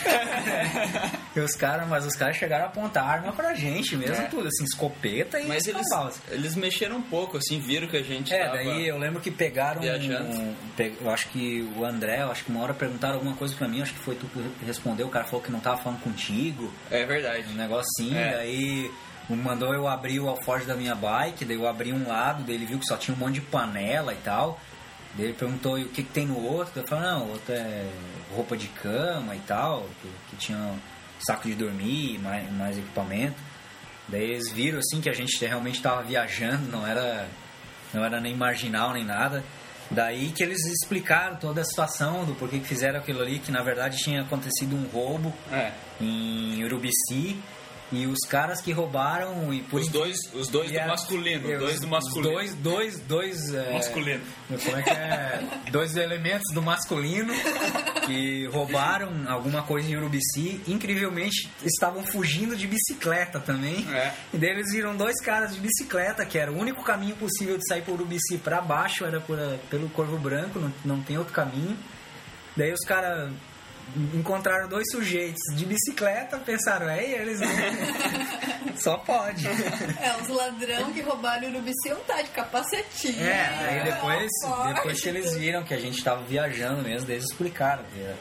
E os caras, mas os caras chegaram a apontar arma pra gente mesmo, É. tudo, assim, escopeta e Mas eles, escambau. eles mexeram um pouco, assim, viram que a gente É, daí eu lembro que pegaram. Viajando. um- pe- eu acho que o André, eu acho que uma hora perguntaram alguma coisa pra mim, acho que foi tu que respondeu, o cara falou que não tava falando contigo. É verdade. Um negócio assim, É. daí mandou eu abrir o alforje da minha bike, daí eu abri um lado, daí ele viu que só tinha um monte de panela e tal. Daí ele perguntou o que, que tem no outro, eu falei, não, o outro é roupa de cama e tal, que, que tinha um saco de dormir, mais, mais equipamento. Daí eles viram assim que a gente realmente estava viajando, não era, não era nem marginal nem nada. Daí que eles explicaram toda a situação do porquê que fizeram aquilo ali, que na verdade tinha acontecido um roubo É. em Urubici e os caras que roubaram e por Os dois, os dois do masculino, e dois os- do os masculino. Dois, dois, dois. é, Masculino. Como é que é? dois elementos do masculino que roubaram alguma coisa em Urubici. Incrivelmente estavam fugindo de bicicleta também. É. E daí eles viram dois caras de bicicleta, que era o único caminho possível de sair por Urubici para baixo, era por, pelo Corvo Branco, não, não tem outro caminho. Daí os caras encontraram dois sujeitos de bicicleta, pensaram, é eles, né? Só pode. É, os ladrão que roubaram o Urubici não tá de capacetinho. É, aí depois, depois que eles viram que a gente tava viajando mesmo, eles explicaram que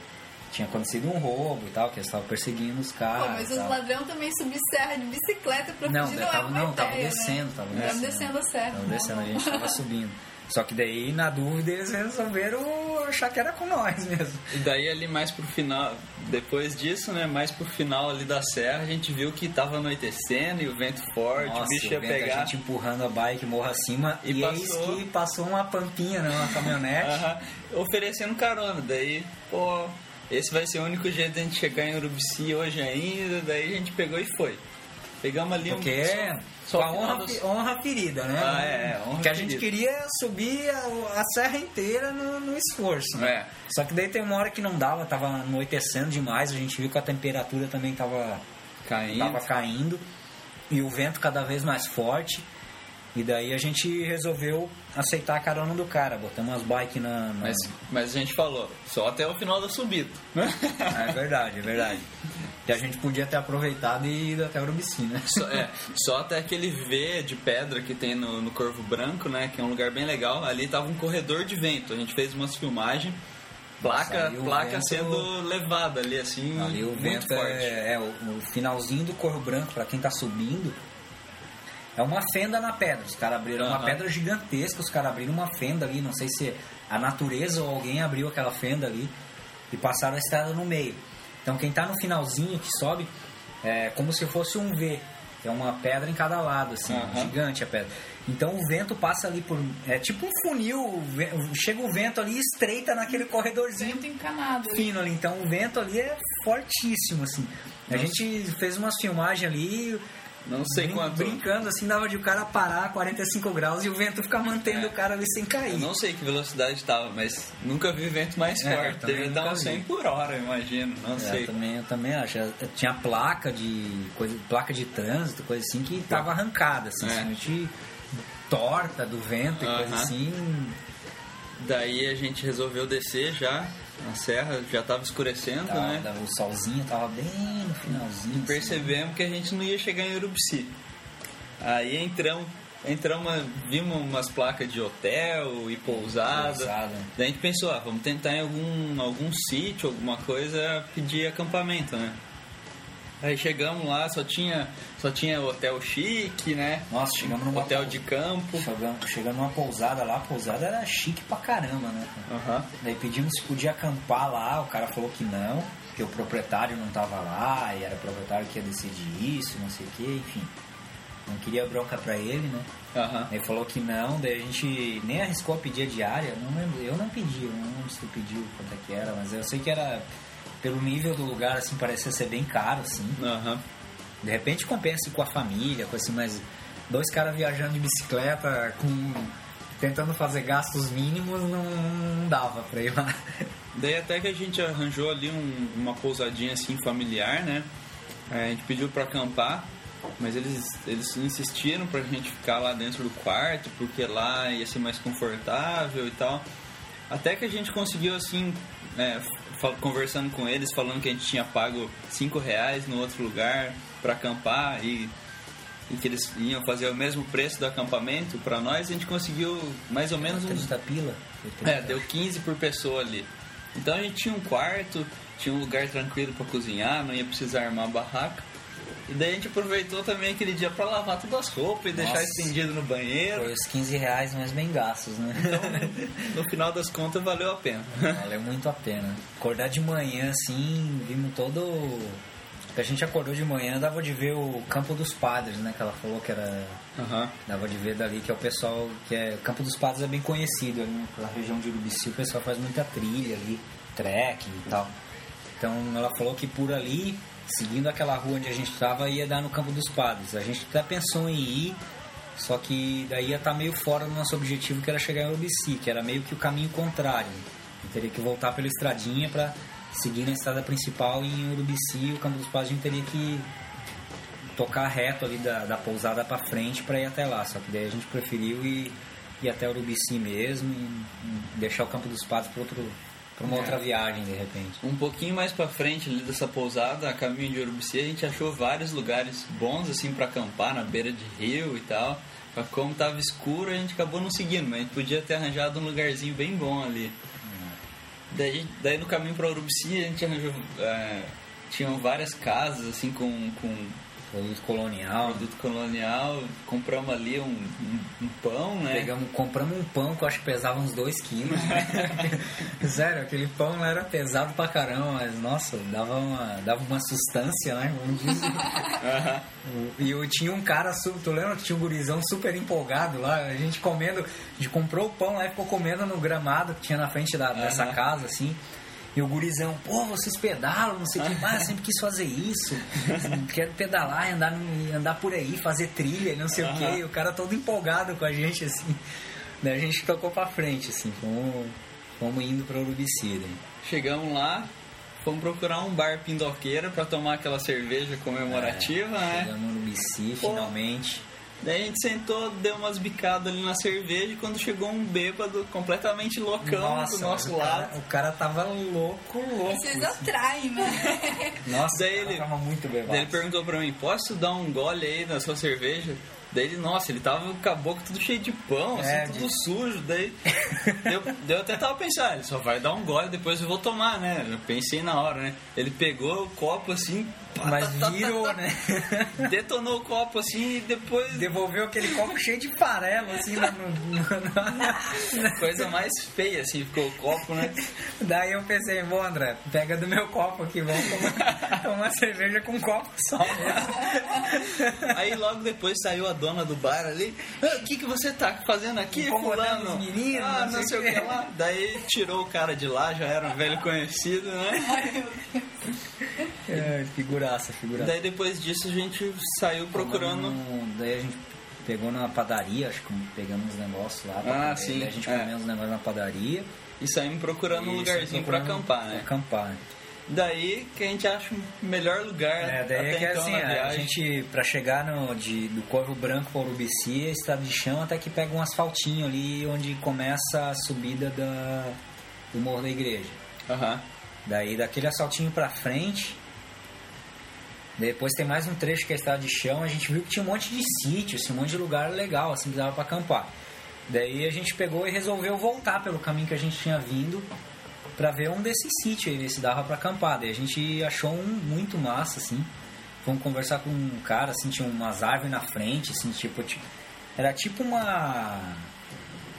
tinha acontecido um roubo e tal, que eles estavam perseguindo os Pô, caras. mas os ladrão também subir serra de bicicleta pra Não, fugir não tava, é não, tava ideia, descendo, né? tava Tava descendo. descendo a serra. Tava descendo, a gente tava subindo. Só que daí, na dúvida, eles resolveram achar que era com nós mesmo. E daí ali mais pro final, depois disso, né, mais pro final ali da serra, a gente viu que tava anoitecendo e o vento forte, Nossa, o bicho o ia vento, pegar. a gente empurrando a bike morro acima E e, eis passou. que passou uma pampinha, né, uma caminhonete. Aham, oferecendo carona. Daí, pô, esse vai ser o único jeito de a gente chegar em Urubici hoje ainda. Daí a gente pegou e foi. Pegamos ali Porque um. Só a honra, dos- honra ferida, né? Ah, é, é, honra que a gente ferida. queria subir a, a serra inteira no, no esforço. né? É. Só que daí tem uma hora que não dava, tava anoitecendo demais, a gente viu que a temperatura também tava, Caindo. tava caindo e o vento cada vez mais forte. E daí a gente resolveu aceitar a carona do cara, botamos as bikes na. na- Mas, mas a gente falou, só até o final da subida. É verdade, é verdade. E a gente podia ter aproveitado e ido até Urubici, né? Só, é, só até aquele V de pedra que tem no, no Corvo Branco, né? Que é um lugar bem legal. Ali tava um corredor de vento. A gente fez umas filmagens. Placa, Nossa, placa vento- sendo levada ali, assim, Ali o vento forte. é, é o, o finalzinho do Corvo Branco, pra quem tá subindo, é uma fenda na pedra. Os caras abriram uma Aham. pedra gigantesca, os caras abriram uma fenda ali, não sei se a natureza ou alguém abriu aquela fenda ali e passaram a estrada no meio. Então quem tá no finalzinho que sobe é como se fosse um V. É uma pedra em cada lado, assim, Aham. gigante a pedra. Então o vento passa ali por. É tipo um funil, chega o vento ali e estreita naquele corredorzinho Vento encanado. fino ali, então o vento ali é fortíssimo, assim. A Nossa. gente fez umas filmagens ali, Não sei brin- quanto. brincando assim, dava de o cara parar a 45 graus e o vento ficar mantendo É. o cara ali sem cair. Eu não sei que velocidade tava, mas nunca vi vento mais É, forte. dar nunca uns 100 vi. por hora, eu imagino. Não É, sei. eu também, eu também acho. É, Tinha placa de coisa, placa de trânsito, coisa assim que tava arrancada, assim, É. simplesmente torta do vento e coisa Aham. assim. Daí a gente resolveu descer já na serra, já tava escurecendo, Tava- né? o solzinho tava bem no finalzinho. assim. percebemos que a gente não ia chegar em Urubici. Aí entramos, entramos, vimos umas placas de hotel e pousada. Pousada. Daí a gente pensou, ah, vamos tentar em algum, algum sítio, alguma coisa, pedir acampamento, né? Aí chegamos lá, só tinha, só tinha hotel chique, né? Nossa, chegamos numa Hotel de campo. Chegamos, chegamos numa pousada lá, a pousada era chique pra caramba, né? Aham. Daí pedimos se podia acampar lá, o cara falou que não, que o proprietário não tava lá, e era o proprietário que ia decidir isso, não sei o que, enfim. Não queria bronca pra ele, né? Aham. Ele falou que não, daí a gente nem arriscou a pedir a diária, não lembro, eu não pedi, eu não lembro se tu pediu quanto é que era, mas eu sei que era, pelo nível do lugar, assim, parecia ser bem caro, assim. Aham. De repente compensa com a família, com assim, mas dois caras viajando de bicicleta com tentando fazer gastos mínimos não, não dava pra ir lá. Daí até que a gente arranjou ali um- uma pousadinha assim familiar, né? É, A gente pediu pra acampar, mas eles, eles insistiram pra gente ficar lá dentro do quarto, porque lá ia ser mais confortável e tal. Até que a gente conseguiu assim, é, conversando com eles, falando que a gente tinha pago 5 reais no outro lugar pra acampar e, e que eles iam fazer o mesmo preço do acampamento pra nós, a gente conseguiu mais ou menos uns 30 pila. Foi 30. é, deu 15 por pessoa ali. Então a gente tinha um quarto, tinha um lugar tranquilo pra cozinhar, não ia precisar armar barraca. E daí a gente aproveitou também aquele dia pra lavar todas as roupas e deixar Nossa. estendido no banheiro. Foi os 15 reais, mas bem gastos, né? No final das contas valeu a pena. Valeu muito a pena. Acordar de manhã assim, vimos todo A gente acordou de manhã, dava de ver o Campo dos Padres, né? Que ela falou que era. Aham. Dava de ver dali, que é o pessoal. que é Campo dos Padres é bem conhecido ali, né? pela região de Urubici, o pessoal faz muita trilha ali, trek e tal. Então ela falou que por ali, seguindo aquela rua onde a gente estava, ia dar no Campo dos Padres. A gente até pensou em ir, só que daí ia estar meio fora do nosso objetivo, que era chegar em Urubici, que era meio que o caminho contrário. Eu teria que voltar pela estradinha para seguir na estrada principal em Urubici, o Campo dos Padres, a gente teria que tocar reto ali da, da pousada para frente para ir até lá. Só que daí a gente preferiu ir, ir até Urubici mesmo e deixar o Campo dos Padres para outro uma É. outra viagem de repente. Um pouquinho mais pra frente ali dessa pousada, a caminho de Urubici, a gente achou vários lugares bons assim pra acampar na beira de rio e tal. Mas como tava escuro, a gente acabou não seguindo, mas a gente podia ter arranjado um lugarzinho bem bom ali. Daí, daí no caminho pra Urubici a gente arranjou. é, tinham várias casas assim com, com Produto colonial. produto colonial, compramos ali um, um, um pão, né? Pegamos, compramos um pão que eu acho que pesava uns 2 quilos. Sério, aquele pão era pesado pra caramba, mas nossa, dava uma, dava uma sustância, né? Vamos dizer. Aham. E eu tinha um cara, tu lembra que tinha um gurizão super empolgado lá? A gente comendo, a gente comprou o pão lá e ficou comendo no gramado que tinha na frente da, dessa casa, assim. E o gurizão, pô, vocês pedalam, não sei o que, ah, eu sempre quis fazer isso. Quero pedalar e andar, andar por aí, fazer trilha, não sei o que. O cara todo empolgado com a gente, assim. Daí a gente tocou pra frente, assim, fomos, fomos indo pra Urubici. daí. Chegamos lá, fomos procurar um bar pindoqueira pra tomar aquela cerveja comemorativa, né? Chegamos no Urubici, Pô. finalmente. Daí a gente sentou, deu umas bicadas ali na cerveja e quando chegou um bêbado completamente loucão do nosso o cara, lado. o cara tava louco, louco. Vocês atraem, né? Nossa, Daí cara ele- tava muito bebado. Daí ele perguntou pra mim, posso dar um gole aí na sua cerveja? Daí ele, nossa, ele tava com a boca tudo cheio de pão, assim, É, tudo de- sujo. Daí eu, eu até tava pensando, ah, ele só vai dar um gole, depois eu vou tomar, né? Eu pensei na hora, né? Ele pegou o copo assim, Mas virou, né? detonou o copo assim e depois. Devolveu aquele copo cheio de farelo, assim, na, no- no- na- Coisa mais feia, assim, ficou o copo, né? Daí eu pensei, bom, André, pega do meu copo aqui, vamos tomar, tomar cerveja com um copo só mesmo. Aí logo depois saiu a dona do bar ali. "Ah, O que, que você tá fazendo aqui, fulano? os meninos, Ah, não não sei o que lá. Daí tirou o cara de lá, já era um velho conhecido, né? É, figuraça, figuraça. Daí depois disso a gente saiu procurando. Daí a gente pegou na padaria, acho que pegamos uns negócios lá. pra Ah, sim, Daí a gente é. comeu uns negócios na padaria. E saímos procurando um Isso, lugarzinho pra procurando acampar, né? Pra acampar? Daí que a gente acha o melhor lugar É, daí até é que então assim, a gente, pra chegar no, de, do Corvo Branco para Urubici, é estrada de chão até que pega um asfaltinho ali onde começa a subida da, do Morro da Igreja. Aham. Daí daquele asfaltinho pra frente, depois tem mais um trecho que é estrada de chão, a gente viu que tinha um monte de sítio, assim, um monte de lugar legal, assim, que dava pra acampar. Daí a gente pegou e resolveu voltar pelo caminho que a gente tinha vindo pra ver um desses sítios aí, ver se dava pra acampar. Daí a gente achou um muito massa, assim. Fomos conversar com um cara, assim, tinha umas árvores na frente, assim, tipo, tipo era tipo uma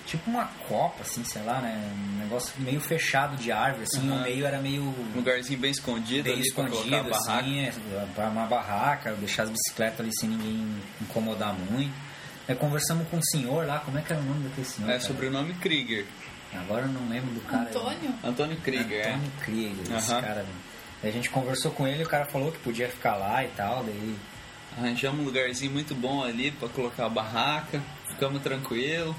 tipo uma copa, assim, sei lá, né? Um negócio meio fechado de árvore, assim, Aham. no meio era meio Um lugarzinho bem escondido bem ali pra colocar a escondido, barraca. assim, é, pra uma barraca, deixar as bicicletas ali sem ninguém incomodar muito. Aí conversamos com um senhor lá, como é que era o nome daquele senhor? É cara? sobrenome Krieger. Agora eu não lembro do cara. Antônio? Antônio Krieger, é. Antônio Krieger, esse Aham. cara. Aí a gente conversou com ele, o cara falou que podia ficar lá e tal, daí Arranjamos um lugarzinho muito bom ali pra colocar a barraca, ficamos tranquilo.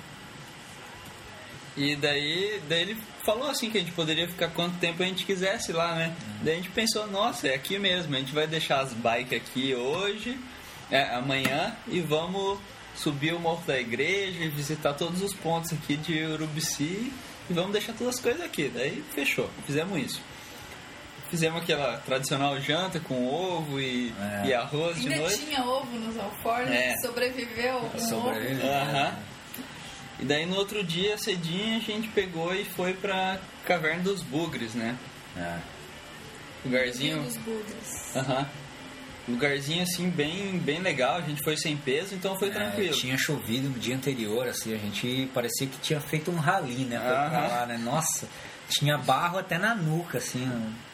E daí, daí ele falou assim que a gente poderia ficar quanto tempo a gente quisesse lá, né? Daí a gente pensou, nossa, é aqui mesmo, a gente vai deixar as bikes aqui hoje, é, amanhã, e vamos subir o Morro da Igreja e visitar todos os pontos aqui de Urubici e vamos deixar todas as coisas aqui. Daí fechou, fizemos isso. Fizemos aquela tradicional janta com ovo e, É. e arroz de Ainda noite. tinha ovo nos alforjes, É. sobreviveu um Sobreviveu. ovo. Aham. E daí no outro dia, cedinho, a gente pegou e foi pra Caverna dos Bugres, né? é, Lugarzinho. dos bugres. Aham. Lugarzinho assim bem, bem legal, a gente foi sem peso, então foi é, tranquilo. tinha chovido no dia anterior, assim, a gente parecia que tinha feito um rally, né? Pra Aham. lá, né? Nossa, tinha barro até na nuca, assim.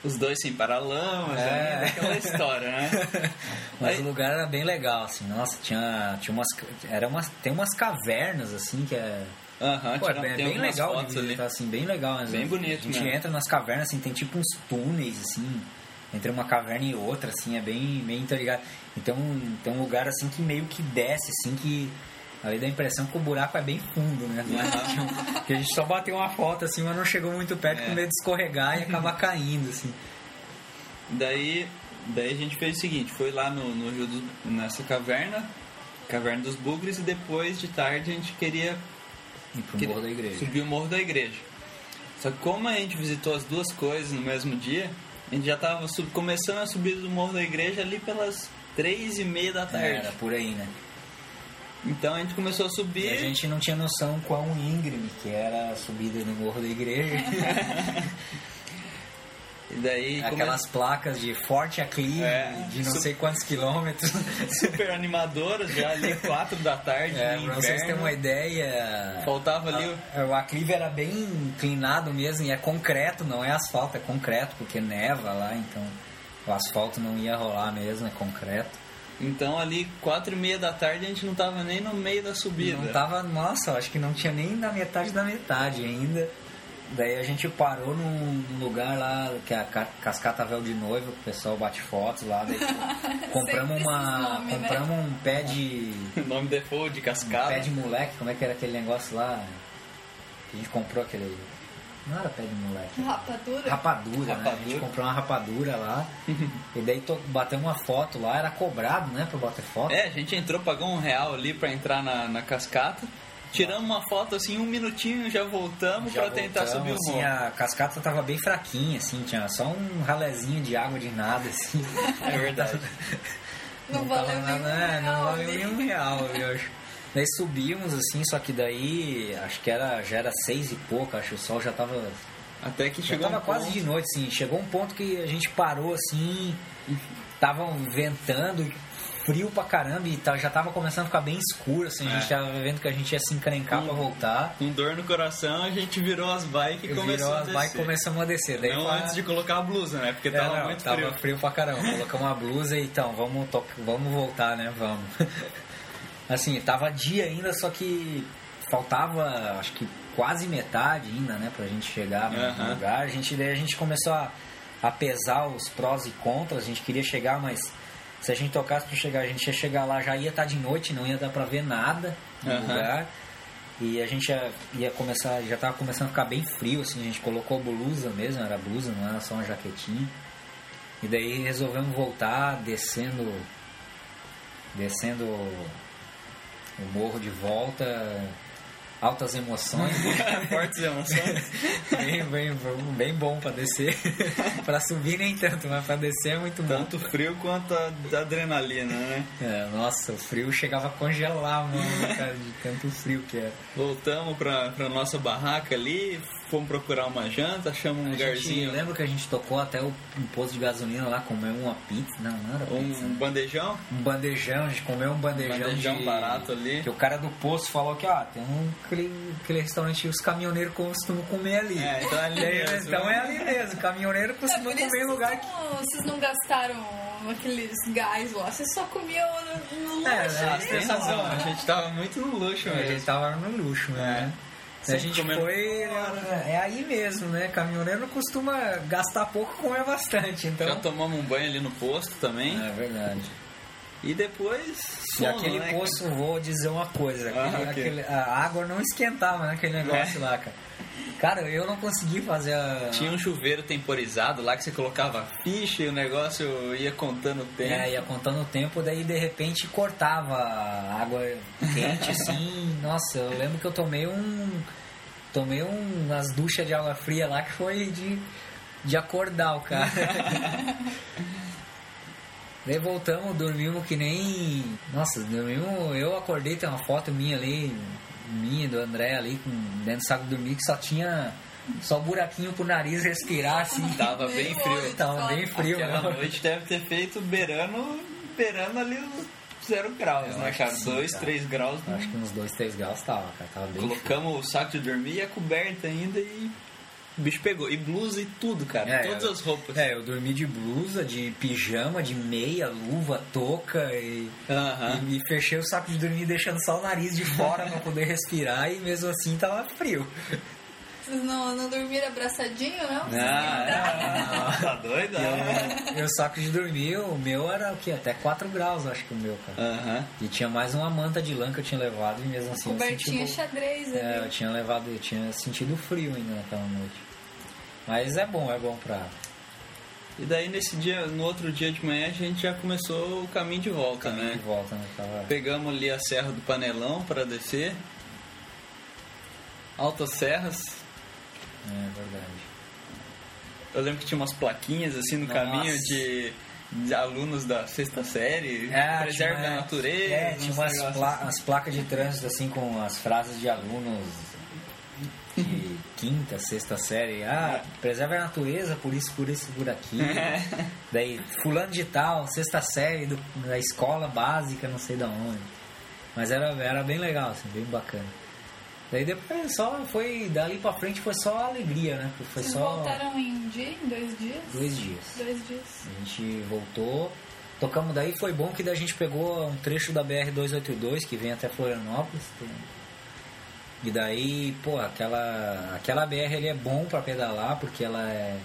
Os dois sem paralamas, É. ainda aquela história, né? Mas Aí- o lugar era bem legal, assim. Nossa, tinha, tinha umas, era umas, tem umas cavernas, assim, que é... Aham, Pô, é bem, legal de visitar, assim, bem legal. Mas Bem bonito A gente mesmo. entra nas cavernas, assim, tem tipo uns túneis, assim, entre uma caverna e outra, assim, é bem, bem interligado. Então, tem um lugar, assim, que meio que desce, assim, que... Ali dá a impressão que o buraco é bem fundo, né? que a gente só bateu uma foto, assim, mas não chegou muito perto É. com medo de escorregar e acabar caindo, assim. Daí, daí a gente fez o seguinte, foi lá no, no Rio dos- nessa caverna, caverna dos Bugres, e depois de tarde a gente queria pro que- morro da igreja. subir o morro da igreja. Só que como a gente visitou as duas coisas no mesmo dia, a gente já estava começando a subir do morro da igreja ali pelas três e meia da tarde. Era por aí, né? Então a gente começou a E subir. a gente não tinha noção quão íngreme que era a subida no morro da igreja. E daí Aquelas placas de forte aclive, É. de não Su- sei quantos quilômetros. come- super animadoras, já ali quatro da tarde, É, pra vocês terem uma ideia. Faltava ali o- a- O aclive era bem inclinado mesmo, e é concreto, não é asfalto, é concreto, porque neva lá, então o asfalto não ia rolar mesmo, é concreto. Então ali, quatro e meia da tarde, a gente não tava nem no meio da subida. não tava, nossa, eu acho que não tinha nem na metade da metade ainda. Daí a gente parou num lugar lá, que é a Ca- Cascata Véu de Noiva, que o pessoal bate fotos lá. Daí compramos Sempre uma. nomes, né? compramos um pé de. O nome default de Um cascada. pé de moleque, como é que era aquele negócio lá? Que a gente comprou aquele. Não era pé de moleque. Rapadura? Rapadura, né? A Rapadura. gente comprou uma rapadura lá. e daí to- batemos uma foto lá, era cobrado, né, pra bater foto. É, a gente entrou, pagou um real ali pra entrar na, na cascata. Tiramos uma foto assim, um minutinho, já voltamos Já pra tentar subir o assim, morro. a cascata tava bem fraquinha, assim, tinha só um ralezinho de água de nada, assim. É verdade. Não tava valeu nada, nenhum é, não real valeu ali. nenhum real, eu acho. Daí subimos, assim, só que daí, acho que era, já era seis e pouco, acho que o sol já tava Até que Já chegou tava um quase ponto- de noite, assim. Chegou um ponto que a gente parou, assim, tava ventando, frio pra caramba, e tá- já tava começando a ficar bem escuro, assim. A É. gente tava vendo que a gente ia se encrencar Hum. pra voltar. Com dor no coração, a gente virou as bikes e Virou começou a as descer. bikes e começamos a descer. Daí Não fa- antes de colocar a blusa, né? Porque É, tava não, muito tava frio. pra caramba. Colocamos uma blusa e então, vamos, to- vamos voltar, né? Vamos. Assim, tava dia ainda, só que faltava, acho que quase metade ainda, né? Pra gente chegar no lugar. A gente, daí a gente começou a, a pesar os prós e contras. A gente queria chegar, mas se a gente tocasse pra chegar, a gente ia chegar lá, já ia estar de noite, não ia dar pra ver nada no lugar. E a gente ia, ia começar, já tava começando a ficar bem frio, assim, a gente colocou blusa mesmo, era blusa, não era só uma jaquetinha. E daí resolvemos voltar, descendo descendo o morro de volta, altas emoções, Fortes emoções. bem, bem, bem bom pra descer. pra subir nem tanto, mas pra descer é muito bom. Tanto frio quanto a adrenalina, né? É, nossa, o frio chegava a congelar, mano, cara, de tanto frio que era. Voltamos pra, pra nossa barraca ali, fomos procurar uma janta, achamos um A gente, lugarzinho, lembra que a gente tocou até o um posto de gasolina lá, comeu uma pizza? Não, não era pizza. um né? bandejão, Um bandejão, a gente comeu um bandejão, bandejão de... barato ali. Que o cara do posto falou que, ó, tem um, aquele, aquele restaurante que os caminhoneiros costumam comer ali. É, então é ali mesmo. então é ali mesmo, caminhoneiro É costuma isso comer em que lugar vocês que... não, vocês não gastaram aqueles gás lá. Vocês só comiam no, no É, lanche. é, né? tem razão, a gente tava muito no luxo A gente mesmo. tava no luxo, né? A Sempre gente comendo foi. É aí mesmo, né? Caminhoneiro costuma gastar pouco comer bastante, então. Já tomamos um banho ali no posto também. É verdade. E depois. E sono, aquele né? poço, vou dizer uma coisa, aquele, Ah, ok. aquele- a água não esquentava naquele negócio É. lá, cara. Cara, eu não consegui fazer a. Tinha um chuveiro temporizado lá que você colocava ficha e o negócio ia contando o tempo. É, ia contando o tempo, daí de repente cortava a água quente assim. Nossa, eu lembro que eu tomei um. Tomei um, umas duchas de água fria lá que foi de, de acordar o cara. daí voltamos, dormimos que nem. Nossa, dormimos. Eu acordei, tem uma foto minha ali, minha, do André ali, com, dentro do saco de dormir, que só tinha. Só buraquinho pro nariz respirar assim. Tava bem frio. Tava bem frio, Aquela né? noite deve ter feito beirando, beirando ali os zero graus, Eu né, cara? sim, Dois, cara. três graus. Acho que uns 2, 3 graus tava, cara. Tava bem frio. Colocamos o saco de dormir e a coberta ainda e o bicho pegou. E blusa e tudo, cara. É, Todas eu- as roupas. É, eu dormi de blusa, de pijama, de meia, luva, touca e, Aham. e, e fechei o saco de dormir deixando só o nariz de fora pra poder respirar e mesmo assim tava frio. Vocês não, não dormiram abraçadinho, não? Ah, tá doido? E o meu saco de dormir, o meu era o que? Até 4 graus, acho que o meu, cara. E tinha mais uma manta de lã que eu tinha levado e mesmo assim senti Cobertinha pouco- xadrez É, eu tinha levado, eu tinha sentido frio ainda naquela noite. Mas é bom, é bom pra. E daí nesse dia, no outro dia de manhã, a gente já começou o caminho de volta, de né? volta, né? Tava... Pegamos ali a Serra do Panelão para descer. Altas serras. É verdade. Eu lembro que tinha umas plaquinhas assim no Nossa. caminho de, de alunos da sexta série. Preserve tinha- a natureza. É, tinha umas pla assim. as placas de trânsito assim com as frases de alunos de quinta, sexta série. Ah, preserve a natureza, por isso, por isso, por aqui. Daí, fulano de tal, sexta série do- da escola básica, não sei da onde. Mas era, era bem legal, assim, bem bacana. Daí depois só foi, dali pra frente foi só alegria, né? Foi Vocês só voltaram em um dia, em dois dias? dois dias. Dois dias. A gente voltou, tocamos daí, foi bom que daí a gente pegou um trecho da BR-282 que vem até Florianópolis. tem- E daí, pô, aquela, aquela BR ali é bom pra pedalar, porque ela é.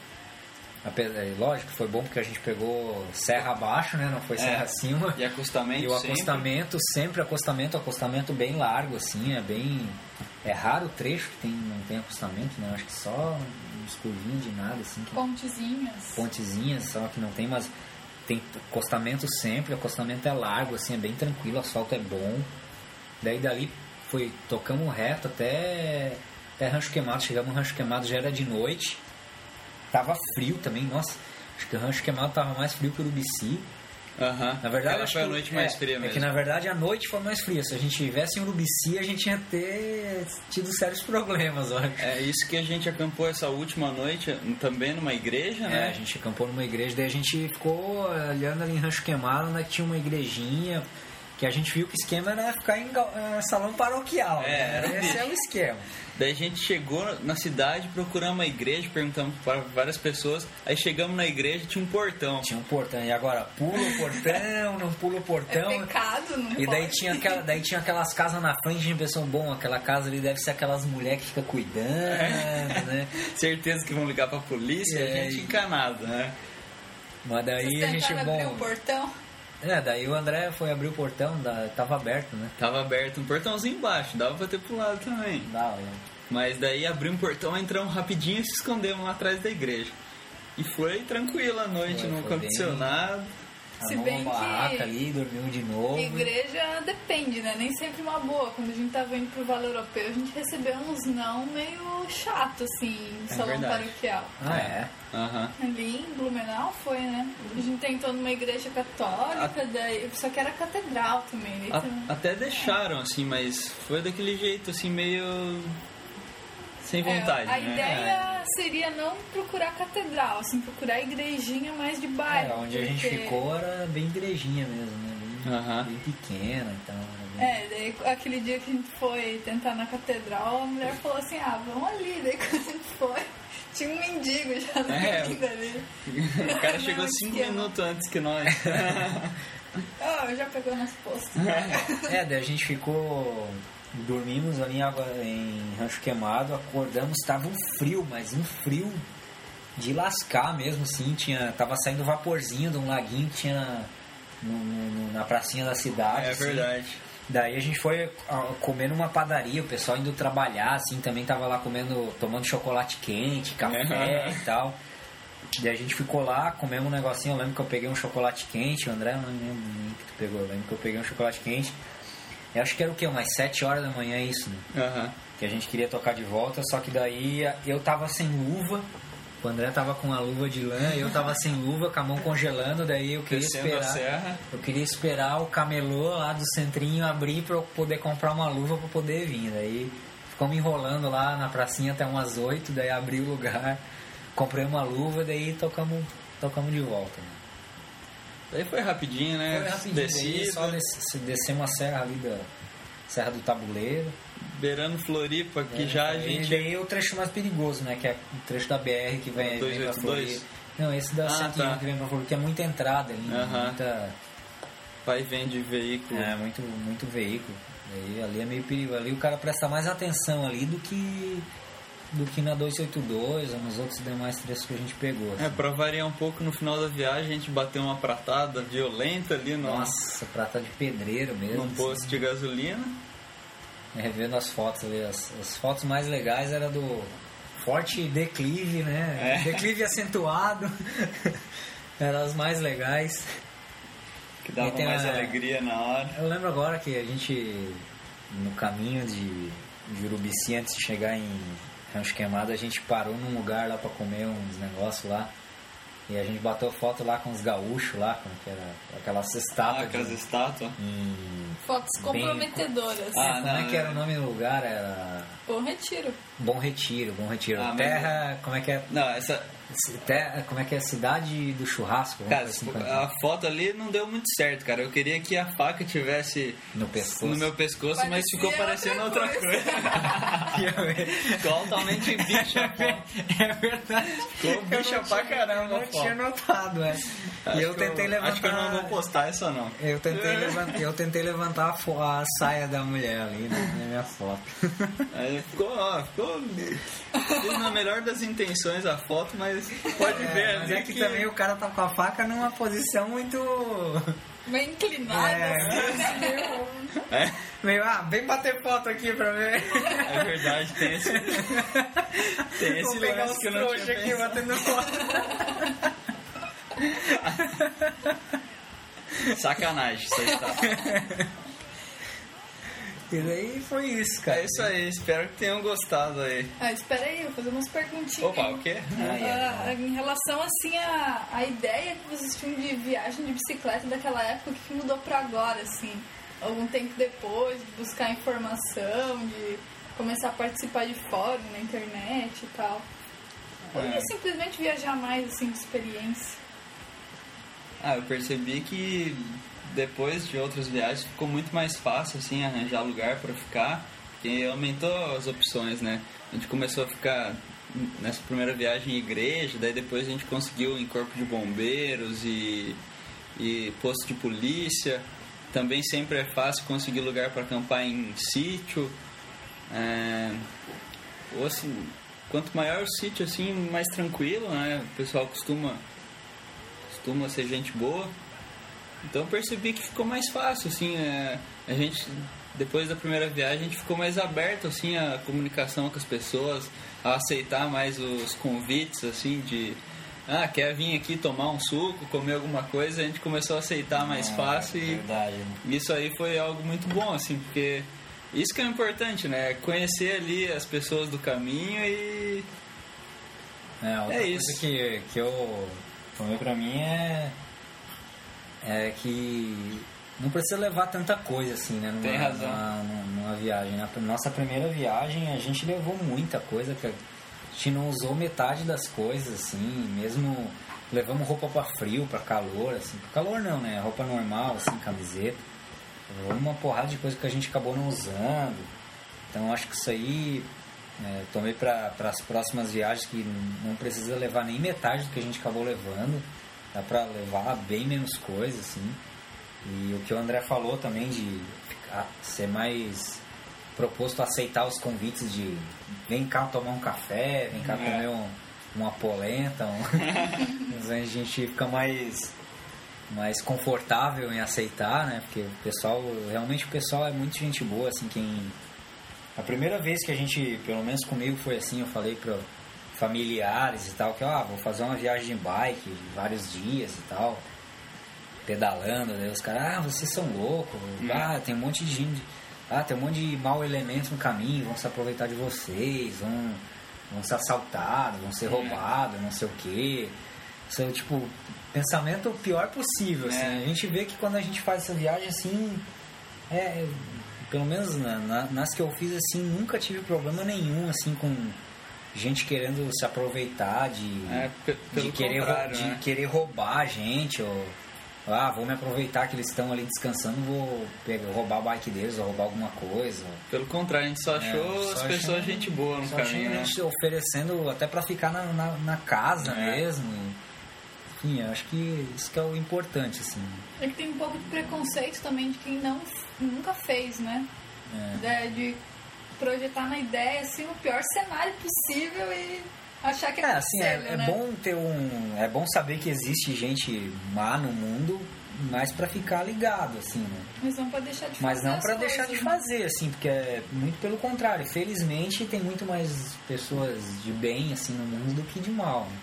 é, Lógico, foi bom porque a gente pegou serra abaixo, né? Não foi serra É. acima. E acostamento E o sempre. acostamento, sempre acostamento, acostamento bem largo, assim, é bem. É raro o trecho que tem, não tem acostamento, né? Acho que só uns curvinhos de nada, assim, que Pontezinhas. pontezinhas, só que não tem, mas tem acostamento sempre, o acostamento é largo, assim, é bem tranquilo, o asfalto é bom. Daí dali foi, tocamos reto até, até Rancho Queimado, chegamos no Rancho Queimado, já era de noite, tava frio também, nossa, acho que o Rancho Queimado tava mais frio que o Urubici. Aham. Na verdade, acho foi a que- noite é, mais fria É mesmo. que na verdade a noite foi mais fria. Se a gente tivesse em Urubici, a gente ia ter tido sérios problemas, acho. É isso que a gente acampou essa última noite também numa igreja, É, né? a gente acampou numa igreja, daí a gente ficou olhando ali em Rancho Queimado, onde tinha uma igrejinha, que a gente viu que o esquema era ficar em eh, salão paroquial. É, né? era Esse é o esquema. Daí a gente chegou na cidade, procuramos uma igreja, perguntamos para várias pessoas. Aí chegamos na igreja tinha um portão. Tinha um portão, e agora pula o portão, não pula o portão. É pecado, não E daí pode. tinha, aquela, daí tinha aquelas casas na frente, a gente pensou, bom, aquela casa ali deve ser aquelas mulheres que ficam cuidando, né? Certeza que vão ligar pra polícia, É, a gente e- encanado, né? Mas daí Vocês a gente, tentaram abrir bom... o portão? É, daí o André foi abrir o portão, da, tava aberto, né? Tava aberto um portãozinho embaixo, dava pra ter pulado também. Dá, né? Mas daí abrimos um portão, entramos rapidinho e se escondemos lá atrás da igreja. E foi tranquila a noite, Foi, não foi aconteceu bem- nada. Se bem uma que- barraca ali, dormiu de novo. Igreja depende, né? Nem sempre uma boa. Quando a gente tava indo pro Vale Europeu, a gente recebeu uns não meio chato, assim, É salão verdade. paroquial. Ah, é? Aham. Ali em Blumenau foi, né? A gente tentou numa igreja católica, daí, só que era catedral também. A- também- até deixaram, assim, mas foi daquele jeito, assim, meio. Sem É, vontade, a né? ideia seria não procurar catedral, assim, procurar igrejinha mais de bairro. É, onde a gente porque- ficou era bem igrejinha mesmo, né? Bem, bem pequena e tal. bem- É, daí aquele dia que a gente foi tentar na catedral, a mulher falou assim, ah, vamos ali. Daí quando a gente foi, tinha um mendigo já na É. vida ali. O cara chegou Não, cinco esquema. minutos antes que nós. Oh, já pegou nosso posto. É, daí a gente ficou. Dormimos ali em, água, em Rancho Queimado, acordamos, tava um frio, mas um frio de lascar mesmo, assim. Tinha, tava saindo vaporzinho de um laguinho que tinha no- no- na pracinha da cidade. É assim. verdade. Daí a gente foi comer numa padaria, o pessoal indo trabalhar, assim, também tava lá comendo, tomando chocolate quente, café e tal. Daí a gente ficou lá, comemos um negocinho, eu lembro que eu peguei um chocolate quente, o André eu não lembro nem que tu pegou, eu lembro que eu peguei um chocolate quente. Eu acho que era o quê? Umas 7 horas da manhã isso, né? Aham. Que a gente queria tocar de volta, só que daí eu tava sem luva, o André tava com a luva de lã, eu tava sem luva, com a mão congelando, daí eu queria Descendo esperar. Eu queria esperar o camelô lá do centrinho abrir pra eu poder comprar uma luva pra poder vir. Daí ficamos enrolando lá na pracinha até umas 8, daí abri o lugar, comprei uma luva, daí tocamos, tocamos de volta. Né? Daí foi rapidinho, né? Foi rapidinho, Descido. só des- descemos a serra ali da Serra do Tabuleiro. beirando Floripa, que É, já a e gente. daí é o trecho mais perigoso, né? Que é o trecho da BR que vem, vem pra 282? Floripa. Não, esse da Ah, 101 tá. que vem pra Floripa, que é muita entrada ali, né? Aham. muita, Vai e vem de veículo. é, muito, muito veículo. Daí ali é meio perigo. Ali o cara presta mais atenção ali do que do que na 282 ou nos outros demais trechos que a gente pegou. É, assim. pra variar um pouco, no final da viagem a gente bateu uma pratada violenta ali no, Nossa, prata de pedreiro mesmo. num assim. posto de gasolina. Revendo as fotos ali, as, as fotos mais legais era do forte declive, né? É. Declive acentuado. Eram as mais legais. Que dava mais alegria na hora. Eu lembro agora que a gente, no caminho de, de Urubici, antes de chegar em Rancho Queimado, a gente parou num lugar lá pra comer uns negócios lá. E a gente bateu foto lá com os gaúchos lá, como que era aquelas Ah, estátuas. aquelas de- estátuas. em- Fotos Bem- comprometedoras. Ah, como é não, que era é. o nome do lugar? Era Bom retiro. Bom Retiro, Bom Retiro. Ah, mas- Terra, como é que é? Não, essa. Terra, como é que é? Cidade do churrasco. vamos Cara, assim, a foto ali não deu muito certo, cara. Eu queria que a faca tivesse no pescoço. no meu pescoço, mas Parecia ficou parecendo outra outra coisa. ficou altamente bicha a foto. É verdade. Ficou bicha pra caramba Eu a não tinha notado, é. Acho E eu que tentei levantar. Acho que eu não vou postar essa não. Eu tentei, levantar, eu tentei levantar a, fo- a saia da mulher ali né, na minha foto. Aí ficou, ó, ficou. Na melhor das intenções a foto, mas pode ver É, mas ali é que, também o cara tá com a faca numa posição muito. Bem inclinada, É. assim, meio- É, Meio, ah, vem bater foto aqui pra ver. é verdade, tem esse. Tem esse Vou pegar os que eu não trouxas tinha aqui pensado. batendo foto. Sacanagem, isso aí tá. E daí foi isso, cara. É isso aí, espero que tenham gostado aí. Ah, espera aí, eu vou fazer umas perguntinhas. Opa, o quê? Ah, em relação assim a, a ideia que vocês tinham de viagem de bicicleta daquela época, o que mudou pra agora, assim? Algum tempo depois, de buscar informação, de começar a participar de fórum na internet e tal. Ou É. de simplesmente viajar mais, assim, de experiência. Ah, eu percebi que depois de outras viagens ficou muito mais fácil assim arranjar lugar para ficar, porque aumentou as opções, né? A gente começou a ficar nessa primeira viagem em igreja, daí depois a gente conseguiu em corpo de bombeiros e, e posto de polícia. Também sempre é fácil conseguir lugar para acampar em sítio. É, ou assim, quanto maior o sítio, assim, mais tranquilo, né? O pessoal costuma costuma ser gente boa. Então eu percebi que ficou mais fácil, assim, é, a gente depois da primeira viagem a gente ficou mais aberto assim à comunicação com as pessoas, a aceitar mais os convites assim de ah, quer vir aqui tomar um suco, comer alguma coisa, a gente começou a aceitar mais É, fácil e Verdade. isso aí foi algo muito bom, assim, porque isso que é importante, né? Conhecer ali as pessoas do caminho e É, outra É isso. que, que eu tomei pra mim é, é que não precisa levar tanta coisa assim, né? Numa, Tem razão. Numa, numa viagem. Na nossa primeira viagem a gente levou muita coisa, que a gente não usou metade das coisas, assim, mesmo levamos roupa pra frio, pra calor, assim. Pra calor não, né? Roupa normal, assim, camiseta. Levamos uma porrada de coisa que a gente acabou não usando. Então acho que isso aí é, tomei para as próximas viagens que não precisa levar nem metade do que a gente acabou levando. Dá para levar bem menos coisa, assim. E o que o André falou também de ficar- ser mais proposto a aceitar os convites de vem cá tomar um café, vem cá É. comer um, uma polenta. Um... a gente fica mais mais confortável em aceitar, né? Porque o pessoal, realmente o pessoal é muito gente boa, assim, quem a primeira vez que a gente, pelo menos comigo foi assim, eu falei para familiares e tal, que ah, vou fazer uma viagem de bike, vários dias e tal, pedalando, daí os caras, ah, vocês são loucos, ah, tem um monte de gente, ah, tem um monte de mau elementos no caminho, vão se aproveitar de vocês, vão, vão ser assaltados, vão ser roubados, não sei o quê. Isso é, tipo, pensamento o pior possível, assim. É. A gente vê que quando a gente faz essa viagem, assim, é, pelo menos na- na- nas que eu fiz, assim, nunca tive problema nenhum, assim, com gente querendo se aproveitar de, é, de, querer, de né? querer roubar a gente, ou ah, vou me aproveitar que eles estão ali descansando, vou pegar, roubar a bike deles, ou roubar alguma coisa. Pelo contrário, a gente só achou É, as só pessoas gente boa no Só caminho, né? gente oferecendo até pra ficar na, na, na casa É. mesmo. Enfim, eu acho que isso que é o importante, assim. É que tem um pouco de preconceito também de quem não, nunca fez, né? É. De, de projetar na ideia, assim, o pior cenário possível e achar que é, É, assim, é, possível, é né? bom ter um. É bom saber que existe gente má no mundo, mas pra ficar ligado, assim, né? Mas não pra deixar de Mas fazer não pra deixar de né? fazer, assim, porque é muito pelo contrário. Felizmente tem muito mais pessoas de bem, assim, no mundo do que de mal. né?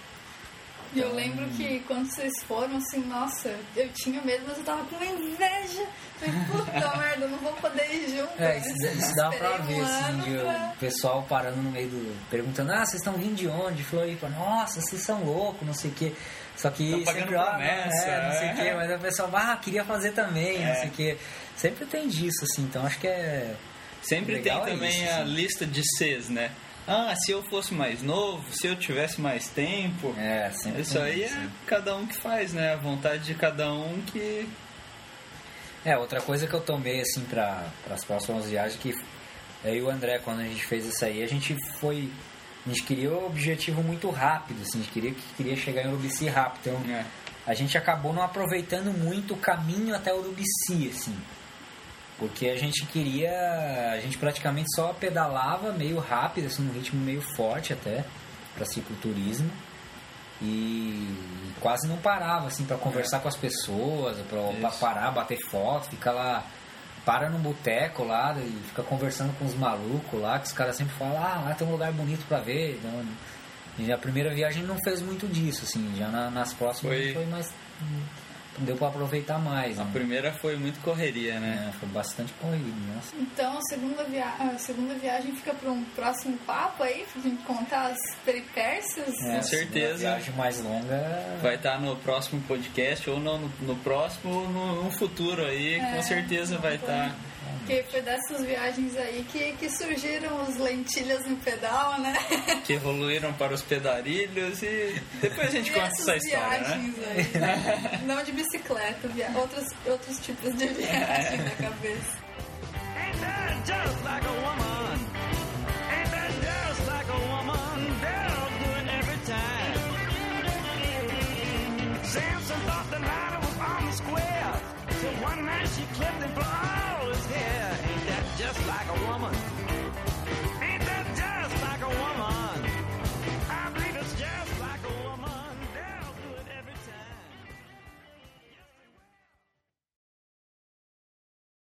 E eu lembro que quando vocês foram, assim, nossa, eu tinha medo, mas eu tava com inveja. Falei, puta merda, eu não vou poder ir junto. É, né? isso, isso dá pra ver, um assim, de pra- o pessoal parando no meio do. perguntando, ah, vocês estão vindo de onde? De Floripa, nossa, vocês são loucos, não sei o quê. Só que Tão pagando sempre, ah, promessa, é, não sei o é. quê, mas o pessoal, ah, queria fazer também, não É. sei o quê. Sempre tem disso, assim, então acho que é. Sempre tem é também isso, a assim. lista de Cs, né? Ah, se eu fosse mais novo, se eu tivesse mais tempo. É, sempre Isso aí é assim. cada um que faz, né? A vontade de cada um que. É, outra coisa que eu tomei, assim, para as próximas viagens, que eu e o André, quando a gente fez isso aí, a gente foi. A gente queria um objetivo muito rápido, assim, a gente queria, queria chegar em Urubici rápido. Então, É. a gente acabou não aproveitando muito o caminho até Urubici, assim. Porque a gente queria. A gente praticamente só pedalava meio rápido, assim, num ritmo meio forte até, para cicloturismo. E quase não parava, assim, para conversar com as pessoas, para parar, bater foto, ficar lá. Para num boteco lá e fica conversando com os malucos lá, que os caras sempre falam, ah, lá tem um lugar bonito pra ver. Então, e a primeira viagem não fez muito disso, assim, já na- nas próximas Foi- foi mais. Deu pra aproveitar mais. A né? primeira foi muito correria, né? É, foi bastante corrido, nossa. Então a segunda, via a segunda viagem fica para um próximo papo aí, pra gente contar as peripécias. É, a segunda certeza. viagem mais longa. Vai estar no próximo podcast ou não, no, no próximo ou no, no futuro aí, É, com certeza vai tá. Estar. Que foi dessas viagens aí que, que surgiram os lentilhas no pedal, né? Que evoluíram para os pedarilhos e depois a gente E conta essas essa história, né? viagens aí, né? Não de bicicleta, via... outros, outros tipos de viagem na cabeça. Ain't that just like a woman? Ain't that just like a woman? They'll do it every time. Samson thought the ladder was on the square. So one night she clipped him for hair. Ain't that just like a woman?